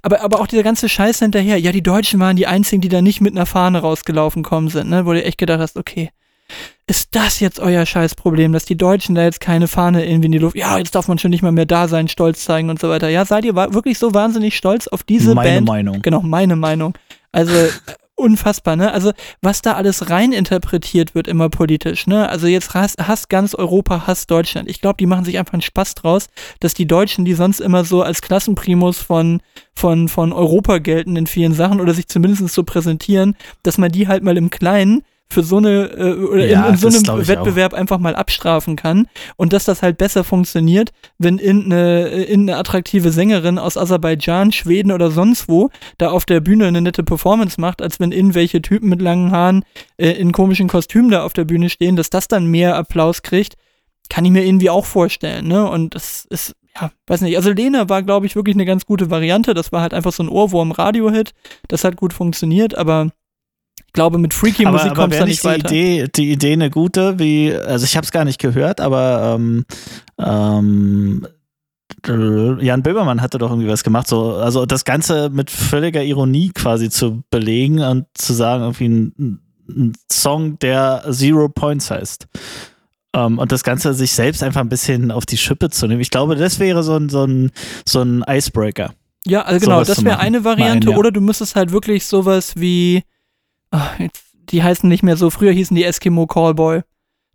aber, aber auch dieser ganze Scheiß hinterher, ja, die Deutschen waren die einzigen, die da nicht mit einer Fahne rausgelaufen kommen sind, ne? Wo du echt gedacht hast, okay, ist das jetzt euer Scheißproblem, dass die Deutschen da jetzt keine Fahne irgendwie in die Luft, ja, jetzt darf man schon nicht mal mehr da sein, stolz zeigen und so weiter. Ja, seid ihr wirklich so wahnsinnig stolz auf diese meine Band? Meinung. Genau, meine Meinung. Also äh, unfassbar, ne? Also was da alles rein interpretiert wird immer politisch, ne? Also jetzt hasst, hasst ganz Europa, hasst Deutschland. Ich glaube, die machen sich einfach einen Spaß draus, dass die Deutschen, die sonst immer so als Klassenprimus von von von Europa gelten in vielen Sachen oder sich zumindest so präsentieren, dass man die halt mal im Kleinen für so eine äh, oder Ja, in, in so einem Wettbewerb einfach mal abstrafen kann und dass das halt besser funktioniert, wenn irgendeine, äh, irgendeine attraktive Sängerin aus Aserbaidschan, Schweden oder sonst wo da auf der Bühne eine nette Performance macht, als wenn irgendwelche Typen mit langen Haaren äh, in komischen Kostümen da auf der Bühne stehen, dass das dann mehr Applaus kriegt, kann ich mir irgendwie auch vorstellen, ne? Und das ist, ja, weiß nicht. Also Lena war, glaube ich, wirklich eine ganz gute Variante. Das war halt einfach so ein Ohrwurm-Radio-Hit. Das hat gut funktioniert, aber glaube, mit Freaky aber, Musik aber kommst du nicht nicht die weiter. Idee, die Idee eine gute, wie, also ich habe es gar nicht gehört, aber ähm, ähm, Jan Böhmermann hatte doch irgendwie was gemacht, so, also das Ganze mit völliger Ironie quasi zu belegen und zu sagen, irgendwie ein, ein Song, der Zero Points heißt. Ähm, und das Ganze sich selbst einfach ein bisschen auf die Schippe zu nehmen. Ich glaube, das wäre so ein, so ein, so ein Icebreaker. Ja, also genau, das wäre eine Variante. Mal ein, ja. Oder du müsstest halt wirklich sowas wie, jetzt, die heißen nicht mehr so, früher hießen die Eskimo Callboy.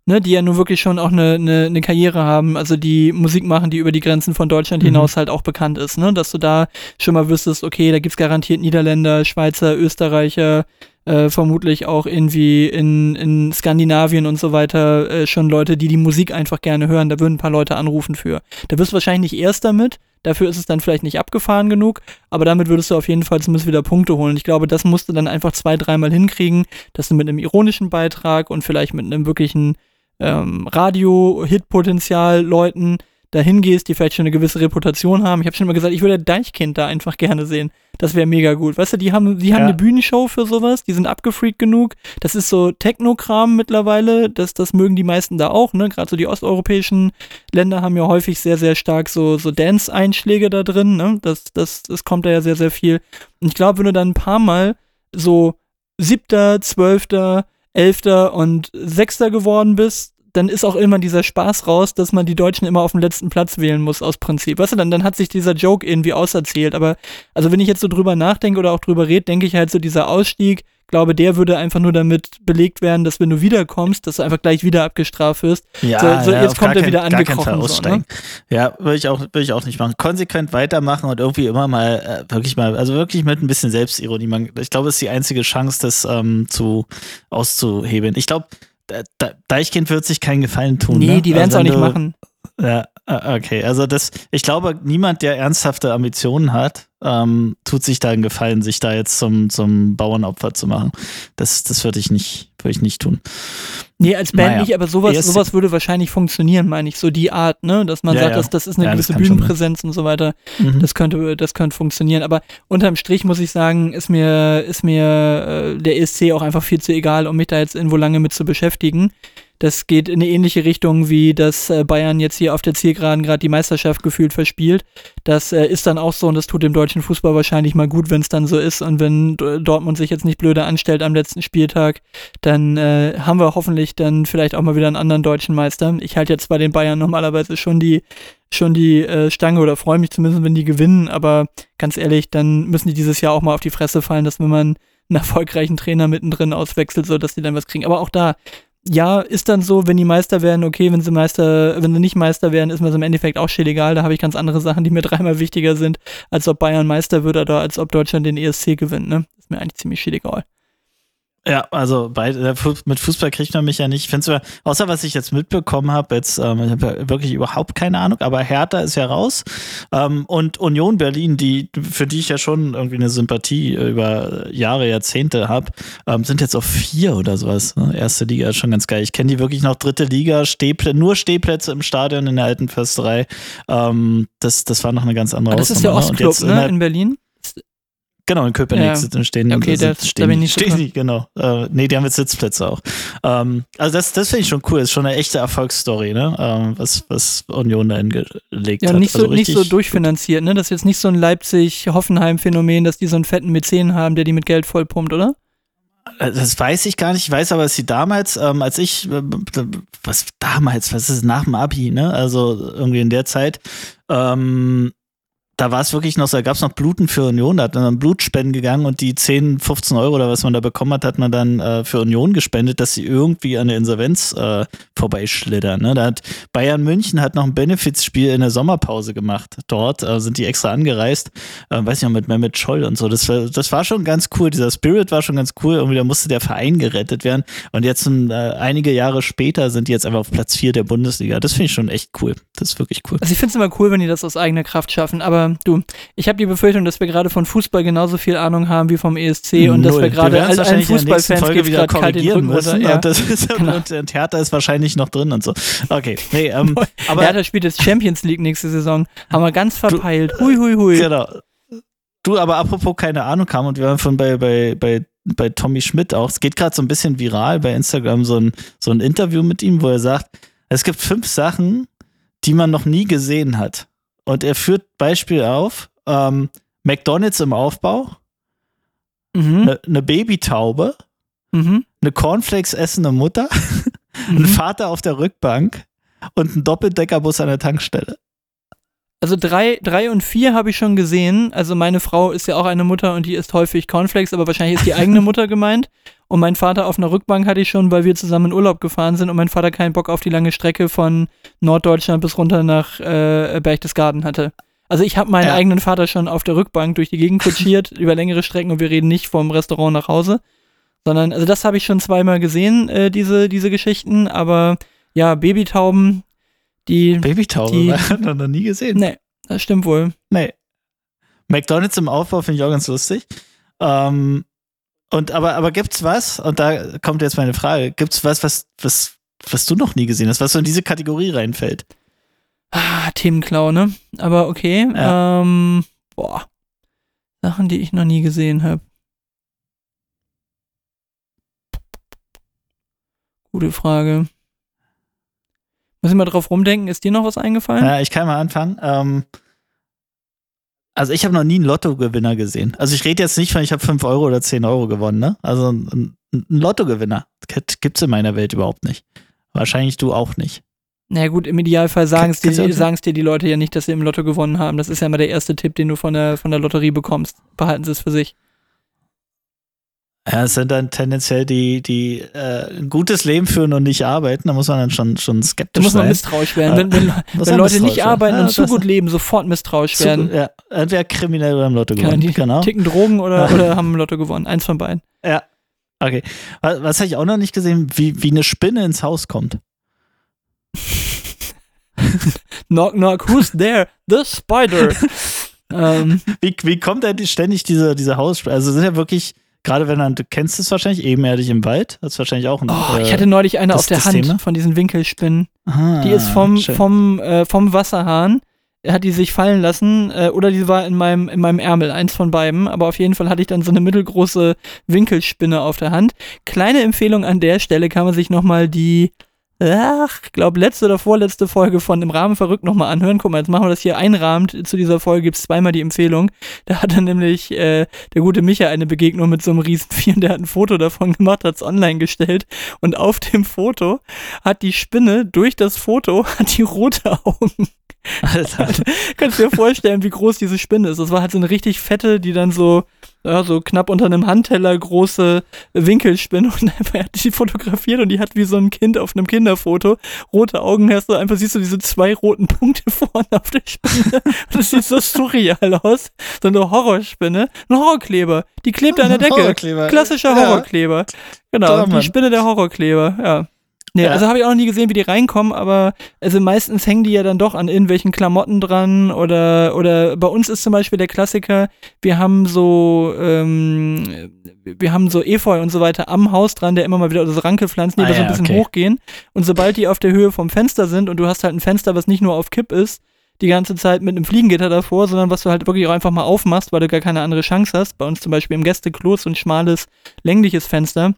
Ne, die ja nur wirklich schon auch eine, eine, eine Karriere haben, also die Musik machen, die über die Grenzen von Deutschland Mhm. hinaus halt auch bekannt ist, ne? Dass du da schon mal wüsstest, okay, da gibt's garantiert Niederländer, Schweizer, Österreicher, äh, vermutlich auch irgendwie in, in Skandinavien und so weiter äh, schon Leute, die die Musik einfach gerne hören. Da würden ein paar Leute anrufen für. Da wirst du wahrscheinlich nicht erst damit. Dafür ist es dann vielleicht nicht abgefahren genug, aber damit würdest du auf jeden Fall zumindest wieder Punkte holen. Ich glaube, das musst du dann einfach zwei, dreimal hinkriegen, dass du mit einem ironischen Beitrag und vielleicht mit einem wirklichen ähm, Radio-Hit-Potenzial Leuten dahin gehst, die vielleicht schon eine gewisse Reputation haben. Ich habe schon immer gesagt, ich würde Deichkind da einfach gerne sehen. Das wäre mega gut. Weißt du, die haben, die haben Ja. eine Bühnenshow für sowas, die sind abgefreakt genug. Das ist so Technokram mittlerweile, das, das mögen die meisten da auch, ne? Gerade so die osteuropäischen Länder haben ja häufig sehr, sehr stark so, so Dance-Einschläge da drin, ne? Das, das, das kommt da ja sehr, sehr viel. Und ich glaube, wenn du dann ein paar Mal so siebter, zwölfter, elfter und sechster geworden bist, dann ist auch immer dieser Spaß raus, dass man die Deutschen immer auf dem letzten Platz wählen muss, aus Prinzip. Weißt du, dann, dann hat sich dieser Joke irgendwie auserzählt. Aber, also wenn ich jetzt so drüber nachdenke oder auch drüber rede, denke ich halt so, dieser Ausstieg, glaube, der würde einfach nur damit belegt werden, dass wenn du wiederkommst, dass du einfach gleich wieder abgestraft wirst. Ja, So- so, ja, jetzt kommt er wieder kein- angekrochen, so, aussteigen. Ja, würde ich auch, würde ich auch nicht machen. Konsequent weitermachen und irgendwie immer mal, äh, wirklich mal, also wirklich mit ein bisschen Selbstironie. Man, ich glaube, es ist die einzige Chance, das ähm, zu auszuhebeln. Ich glaube, Deichkind wird sich keinen Gefallen tun. nee, ne? die werden es Also auch nicht du- machen. Ja, okay. Also das, ich glaube, niemand, der ernsthafte Ambitionen hat, ähm, tut sich da einen Gefallen, sich da jetzt zum, zum Bauernopfer zu machen. Das, das würde ich nicht, würde ich nicht tun. Nee, als Band Naja. nicht, aber sowas, Erst- sowas würde wahrscheinlich funktionieren, meine ich. So die Art, ne? Dass man Ja, sagt, ja. dass das ist eine Ja, gewisse Bühnenpräsenz und so weiter. Mhm. Das könnte, das könnte funktionieren. Aber unterm Strich muss ich sagen, ist mir, ist mir äh, der ESC auch einfach viel zu egal, um mich da jetzt irgendwo lange mit zu beschäftigen. Das geht in eine ähnliche Richtung, wie dass äh, Bayern jetzt hier auf der Zielgeraden gerade die Meisterschaft gefühlt verspielt. Das äh, ist dann auch so und das tut dem deutschen Fußball wahrscheinlich mal gut, wenn es dann so ist. Und wenn Dortmund sich jetzt nicht blöde anstellt am letzten Spieltag, dann äh, haben wir hoffentlich dann vielleicht auch mal wieder einen anderen deutschen Meister. Ich halte jetzt bei den Bayern normalerweise schon die schon die äh, Stange oder freue mich zumindest, wenn die gewinnen. Aber ganz ehrlich, dann müssen die dieses Jahr auch mal auf die Fresse fallen, dass wenn man einen erfolgreichen Trainer mittendrin auswechselt, so dass die dann was kriegen. Aber auch da, ja, ist dann so, wenn die Meister werden, okay, wenn sie Meister, wenn sie nicht Meister werden, ist mir das im Endeffekt auch scheißegal. Da habe ich ganz andere Sachen, die mir (laughs) dreimal wichtiger sind, als ob Bayern Meister wird oder als ob Deutschland den ESC gewinnt, ne? Ist mir eigentlich ziemlich scheißegal. Ja, also bei, äh, mit Fußball kriegt man mich ja nicht. Ich finde sogar, außer was ich jetzt mitbekommen habe, jetzt, ähm, ich habe ja wirklich überhaupt keine Ahnung, aber Hertha ist ja raus. Ähm, und Union Berlin, die, für die ich ja schon irgendwie eine Sympathie äh, über Jahre, Jahrzehnte habe, ähm, sind jetzt auf vier oder sowas. Ne? Erste Liga ist schon ganz geil. Ich kenne die wirklich noch dritte Liga, Stehplä nur Stehplätze im Stadion in der alten Försterei. Ähm, das, das war noch eine ganz andere Aber das ist ja ne? Ostclub, ne? innerhalb- In Berlin. Genau, in Köpenick Ja. sitzen- stehen, Okay, das- da stehen, bin ich stehen die, genau. Äh, nee, die haben jetzt Sitzplätze auch. Ähm, also das, das finde ich schon cool. Ist schon eine echte Erfolgsstory, ne? Ähm, was, was Union da hingelegt Ja, hat. nicht so, also nicht so durchfinanziert, ne? Das ist jetzt nicht so ein Leipzig-Hoffenheim-Phänomen, dass die so einen fetten Mäzen haben, der die mit Geld vollpumpt, oder? Äh, Das weiß ich gar nicht. Ich weiß aber, dass sie damals, ähm, als ich, äh, was damals, was ist es, nach dem Abi, ne? Also irgendwie in der Zeit, ähm, da war es wirklich noch so, da gab es noch Bluten für Union, da hat man dann Blutspenden gegangen und die 10, 15 Euro oder was man da bekommen hat, hat man dann äh, für Union gespendet, dass sie irgendwie an der Insolvenz äh, vorbeischlittern. Ne? Da hat Bayern München hat noch ein Benefizspiel in der Sommerpause gemacht. Dort äh, sind die extra angereist, äh, weiß ich noch, mit Mehmet Scholl und so. Das war, das war schon ganz cool. Dieser Spirit war schon ganz cool. Irgendwie da musste der Verein gerettet werden. Und jetzt äh, einige Jahre später sind die jetzt einfach auf Platz 4 der Bundesliga. Das finde ich schon echt cool. Das ist wirklich cool. Also ich finde es immer cool, wenn die das aus eigener Kraft schaffen, aber du, ich habe die Befürchtung, dass wir gerade von Fußball genauso viel Ahnung haben wie vom ESC und dass Null. wir gerade all- allen Fußballfans geht wieder gerade kalt den Rücken müssen. Ja. Und, das ist, Genau. und, Hertha ist wahrscheinlich noch drin und so. Okay, nee, ähm, (laughs) aber Hertha spielt jetzt Champions League nächste Saison. Haben wir ganz verpeilt. Hui, hui, hui. genau. Du, aber apropos keine Ahnung kam und wir waren von bei, bei, bei, bei Tommy Schmidt auch. Es geht gerade so ein bisschen viral bei Instagram, so ein, so ein Interview mit ihm, wo er sagt, es gibt fünf Sachen, die man noch nie gesehen hat. Und er führt Beispiel auf, ähm, McDonalds im Aufbau, Mhm. eine ne Babytaube, Mhm. eine Cornflakes essende Mutter, (laughs) ein Mhm. Vater auf der Rückbank und ein Doppeldeckerbus an der Tankstelle. Also drei, drei und vier habe ich schon gesehen. Also meine Frau ist ja auch eine Mutter und die isst häufig Cornflakes, aber wahrscheinlich ist die eigene (laughs) Mutter gemeint. Und mein Vater auf einer Rückbank hatte ich schon, weil wir zusammen in Urlaub gefahren sind und mein Vater keinen Bock auf die lange Strecke von Norddeutschland bis runter nach äh, Berchtesgaden hatte. Also ich habe meinen Ja. eigenen Vater schon auf der Rückbank durch die Gegend kutschiert (laughs) über längere Strecken und wir reden nicht vom Restaurant nach Hause, sondern also das habe ich schon zweimal gesehen, äh, diese, diese Geschichten. Aber ja, Babytauben, die, Babytaube, Die- (laughs) hat man noch nie gesehen. nee, das stimmt wohl. Nee. McDonalds im Aufbau finde ich auch ganz lustig. Ähm, und aber, aber gibt's was, und da kommt jetzt meine Frage, gibt's was, was, was, was du noch nie gesehen hast, was so in diese Kategorie reinfällt? Ah, Themenklau, ne? Aber okay. Ja. Ähm, boah. Sachen, die ich noch nie gesehen habe. Gute Frage. Muss ich mal drauf rumdenken, ist dir noch was eingefallen? Ja, ich kann mal anfangen. Ähm, also ich habe noch nie einen Lottogewinner gesehen. Also ich rede jetzt nicht von, ich habe 5 Euro oder 10 Euro gewonnen, ne? Also ein, ein Lottogewinner gibt's in meiner Welt überhaupt nicht. Wahrscheinlich du auch nicht. Na gut, im Idealfall sagen es dir, dir die Leute ja nicht, dass sie im Lotto gewonnen haben. Das ist ja immer der erste Tipp, den du von der, von der Lotterie bekommst. Behalten sie es für sich. Ja, es sind dann tendenziell die, die äh, ein gutes Leben führen und nicht arbeiten. Da muss man dann schon, schon Da skeptisch muss man sein. misstrauisch werden. Wenn, wenn, Muss wenn Leute nicht misstrauisch arbeiten werden. und zu gut leben, sofort misstrauisch zu- werden. Ja, entweder kriminell oder im Lotto gewonnen. die Genau. ticken Drogen oder, Ja. oder haben im Lotto gewonnen. Eins von beiden. Ja. Okay. Was, was habe ich auch noch nicht gesehen, wie, wie eine Spinne ins Haus kommt. (laughs) Knock, knock, who's there? The spider. (laughs) ähm, Wie, wie kommt denn ständig diese, diese Haus... Also sind ja wirklich, gerade wenn man, du kennst es wahrscheinlich, ebenerdig im Wald, das ist wahrscheinlich auch ein... oh, äh, ich hatte neulich eine das- auf der Hand Thema? von diesen Winkelspinnen. ah, Die ist vom, schön. vom, äh, vom Wasserhahn, hat die sich fallen lassen, äh, oder die war in meinem, in meinem Ärmel, eins von beiden. Aber auf jeden Fall hatte ich dann so eine mittelgroße Winkelspinne auf der Hand. Kleine Empfehlung an der Stelle kann man sich nochmal die ach, ich glaube, letzte oder vorletzte Folge von Im Rahmen verrückt nochmal anhören. Guck mal, jetzt machen wir das hier einrahmend. Zu dieser Folge gibt es zweimal die Empfehlung. Da hat dann nämlich äh, der gute Micha eine Begegnung mit so einem Riesenvieh und der hat ein Foto davon gemacht, hat es online gestellt und auf dem Foto hat die Spinne durch das Foto hat die rote Augen. (laughs) Alter. Kannst du dir vorstellen, wie groß diese Spinne ist. Das war halt so eine richtig fette, die dann so, ja, so knapp unter einem Handteller große Winkelspinne (laughs) und einfach hat die fotografiert und die hat wie so ein Kind auf einem Kinderfoto rote Augen hast du einfach siehst du diese zwei roten Punkte (laughs) vorne auf der Spinne. Und das sieht so surreal aus. So eine Horrorspinne. Ein Horrorkleber. Die klebt an der Decke. Horrorkleber. Klassischer Ja. Horrorkleber. Genau, Toller die. Spinne der Horrorkleber, ja. Nee, Ja. also habe ich auch noch nie gesehen, wie die reinkommen, aber also meistens hängen die ja dann doch an irgendwelchen Klamotten dran oder oder bei uns ist zum Beispiel der Klassiker, wir haben so ähm, wir haben so Efeu und so weiter am Haus dran, der immer mal wieder so Rankepflanzen, die Ah da so ein ja, bisschen okay. hochgehen und sobald die auf der Höhe vom Fenster sind und du hast halt ein Fenster, was nicht nur auf Kipp ist, die ganze Zeit mit einem Fliegengitter davor, sondern was du halt wirklich auch einfach mal aufmachst, weil du gar keine andere Chance hast. Bei uns zum Beispiel im Gästeklo so ein schmales, längliches Fenster.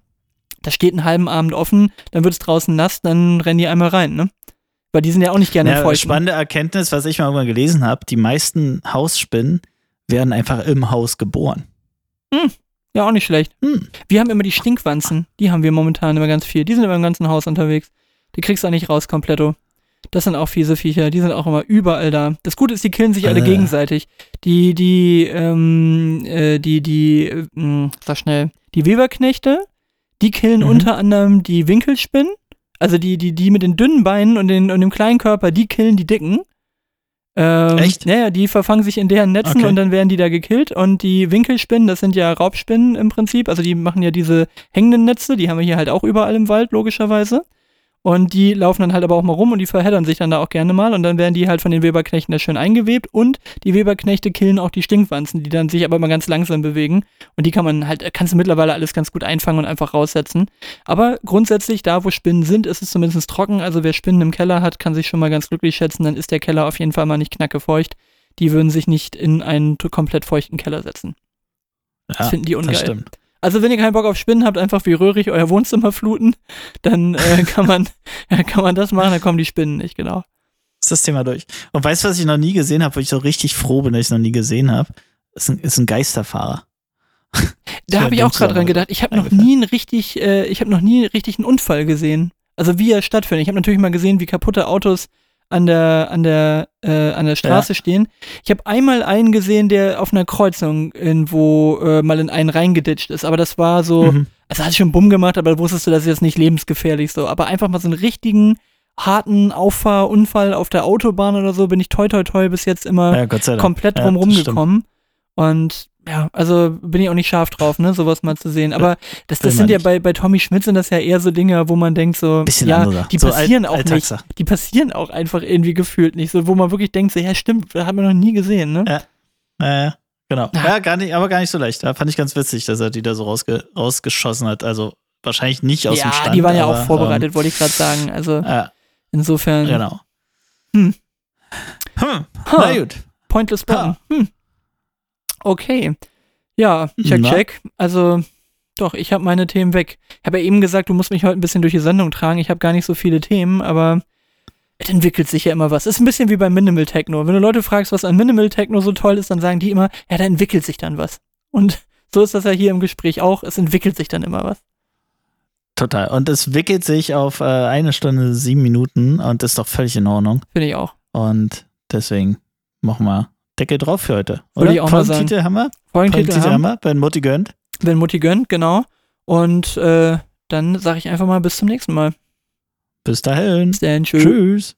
Das steht einen halben Abend offen, dann wird es draußen nass, dann rennen die einmal rein, ne? Weil die sind ja auch nicht gerne Ja, feucht. spannende Erkenntnis, was ich mal irgendwann gelesen habe: Die meisten Hausspinnen werden einfach im Haus geboren. Ja, auch nicht schlecht. Hm. Wir haben immer die Stinkwanzen. Die haben wir momentan immer ganz viel. Die sind immer im ganzen Haus unterwegs. Die kriegst du auch nicht raus, kompletto. Das sind auch fiese Viecher. Die sind auch immer überall da. Das Gute ist, die killen sich alle Äh. gegenseitig. Die, die, ähm, äh, die, die, äh, mh, sag schnell, die Weberknechte, die killen Mhm. unter anderem die Winkelspinnen. Also die, die, die mit den dünnen Beinen und, den, und dem kleinen Körper, die killen die dicken. Ähm, Echt? Ja, ja, die verfangen sich in deren Netzen Okay. und dann werden die da gekillt. Und die Winkelspinnen, das sind ja Raubspinnen im Prinzip. Also die machen ja diese hängenden Netze, die haben wir hier halt auch überall im Wald, logischerweise. Und die laufen dann halt aber auch mal rum und die verheddern sich dann da auch gerne mal und dann werden die halt von den Weberknechten da schön eingewebt und die Weberknechte killen auch die Stinkwanzen, die dann sich aber immer ganz langsam bewegen und die kann man halt, kannst du mittlerweile alles ganz gut einfangen und einfach raussetzen. Aber grundsätzlich, da wo Spinnen sind, ist es zumindest trocken, also wer Spinnen im Keller hat, kann sich schon mal ganz glücklich schätzen, dann ist der Keller auf jeden Fall mal nicht knackefeucht. Die würden sich nicht in einen komplett feuchten Keller setzen. Das Ja, finden die ungeil. das stimmt. Also wenn ihr keinen Bock auf Spinnen habt, einfach wie röhrig euer Wohnzimmer fluten, dann äh, (laughs) kann, man, ja, kann man das machen, dann kommen die Spinnen nicht, genau. Ist das Thema durch. Und weißt du, was ich noch nie gesehen habe, wo ich so richtig froh bin, dass ich es noch nie gesehen habe? Ist ein, ist ein Geisterfahrer. (laughs) Da habe ich auch gerade dran gedacht. Ich habe noch nie einen richtig, äh, ich habe noch nie richtig einen Unfall gesehen. Also wie er stattfindet. Ich habe natürlich mal gesehen, wie kaputte Autos an der an der äh, an der Straße stehen. Ich habe einmal einen gesehen, der auf einer Kreuzung irgendwo äh, mal in einen reingeditscht ist. Aber das war so, Mhm. also hat schon Bumm gemacht, aber wusstest du, das ist jetzt nicht lebensgefährlich so. Aber einfach mal so einen richtigen harten Auffahrunfall auf der Autobahn oder so bin ich toi toi toi bis jetzt immer Ja, komplett Ja, drum stimmt. rumgekommen. Und ja, also bin ich auch nicht scharf drauf, ne, sowas mal zu sehen. Aber (laughs) das, das sind ja nicht. bei, bei Tommy Schmidt sind das ja eher so Dinge, wo man denkt so, Bisschen ja, andere. die So passieren Alt- auch nicht. Die passieren auch einfach irgendwie gefühlt nicht. So, wo man wirklich denkt, so, ja, stimmt, das hat man noch nie gesehen, ne? Ja. Ja, ja, genau. Ja. Ja, gar nicht, aber gar nicht so leicht. Da fand ich ganz witzig, dass er die da so rausge rausgeschossen hat. Also wahrscheinlich nicht aus ja, dem Stand. die waren ja aber, auch vorbereitet, wollte ich gerade sagen. Also Ähm, ja, insofern, genau. Hm. Hm. Ha. Na gut. pointless button. Hm. Okay. Ja, check, Na? check. Also, doch, ich habe meine Themen weg. Ich habe ja eben gesagt, du musst mich heute ein bisschen durch die Sendung tragen. Ich habe gar nicht so viele Themen, aber es entwickelt sich ja immer was. Ist ein bisschen wie beim Minimal Techno. Wenn du Leute fragst, was an Minimal Techno so toll ist, dann sagen die immer, ja, da entwickelt sich dann was. Und (laughs) so ist das ja hier im Gespräch auch. Es entwickelt sich dann immer was. Total. Und es wickelt sich auf äh, eine Stunde, sieben Minuten und ist doch völlig in Ordnung. Finde ich auch. Und deswegen machen wir Deckel drauf für heute. Würde Oder? ich auch mal sagen. Folgentitel haben wir? Folgentitel Folgentitel haben, wir, wenn Mutti gönnt. wenn Mutti gönnt, genau. Und äh, dann sage ich einfach mal bis zum nächsten Mal. Bis dahin. Bis dann, tschüss. Tschüss.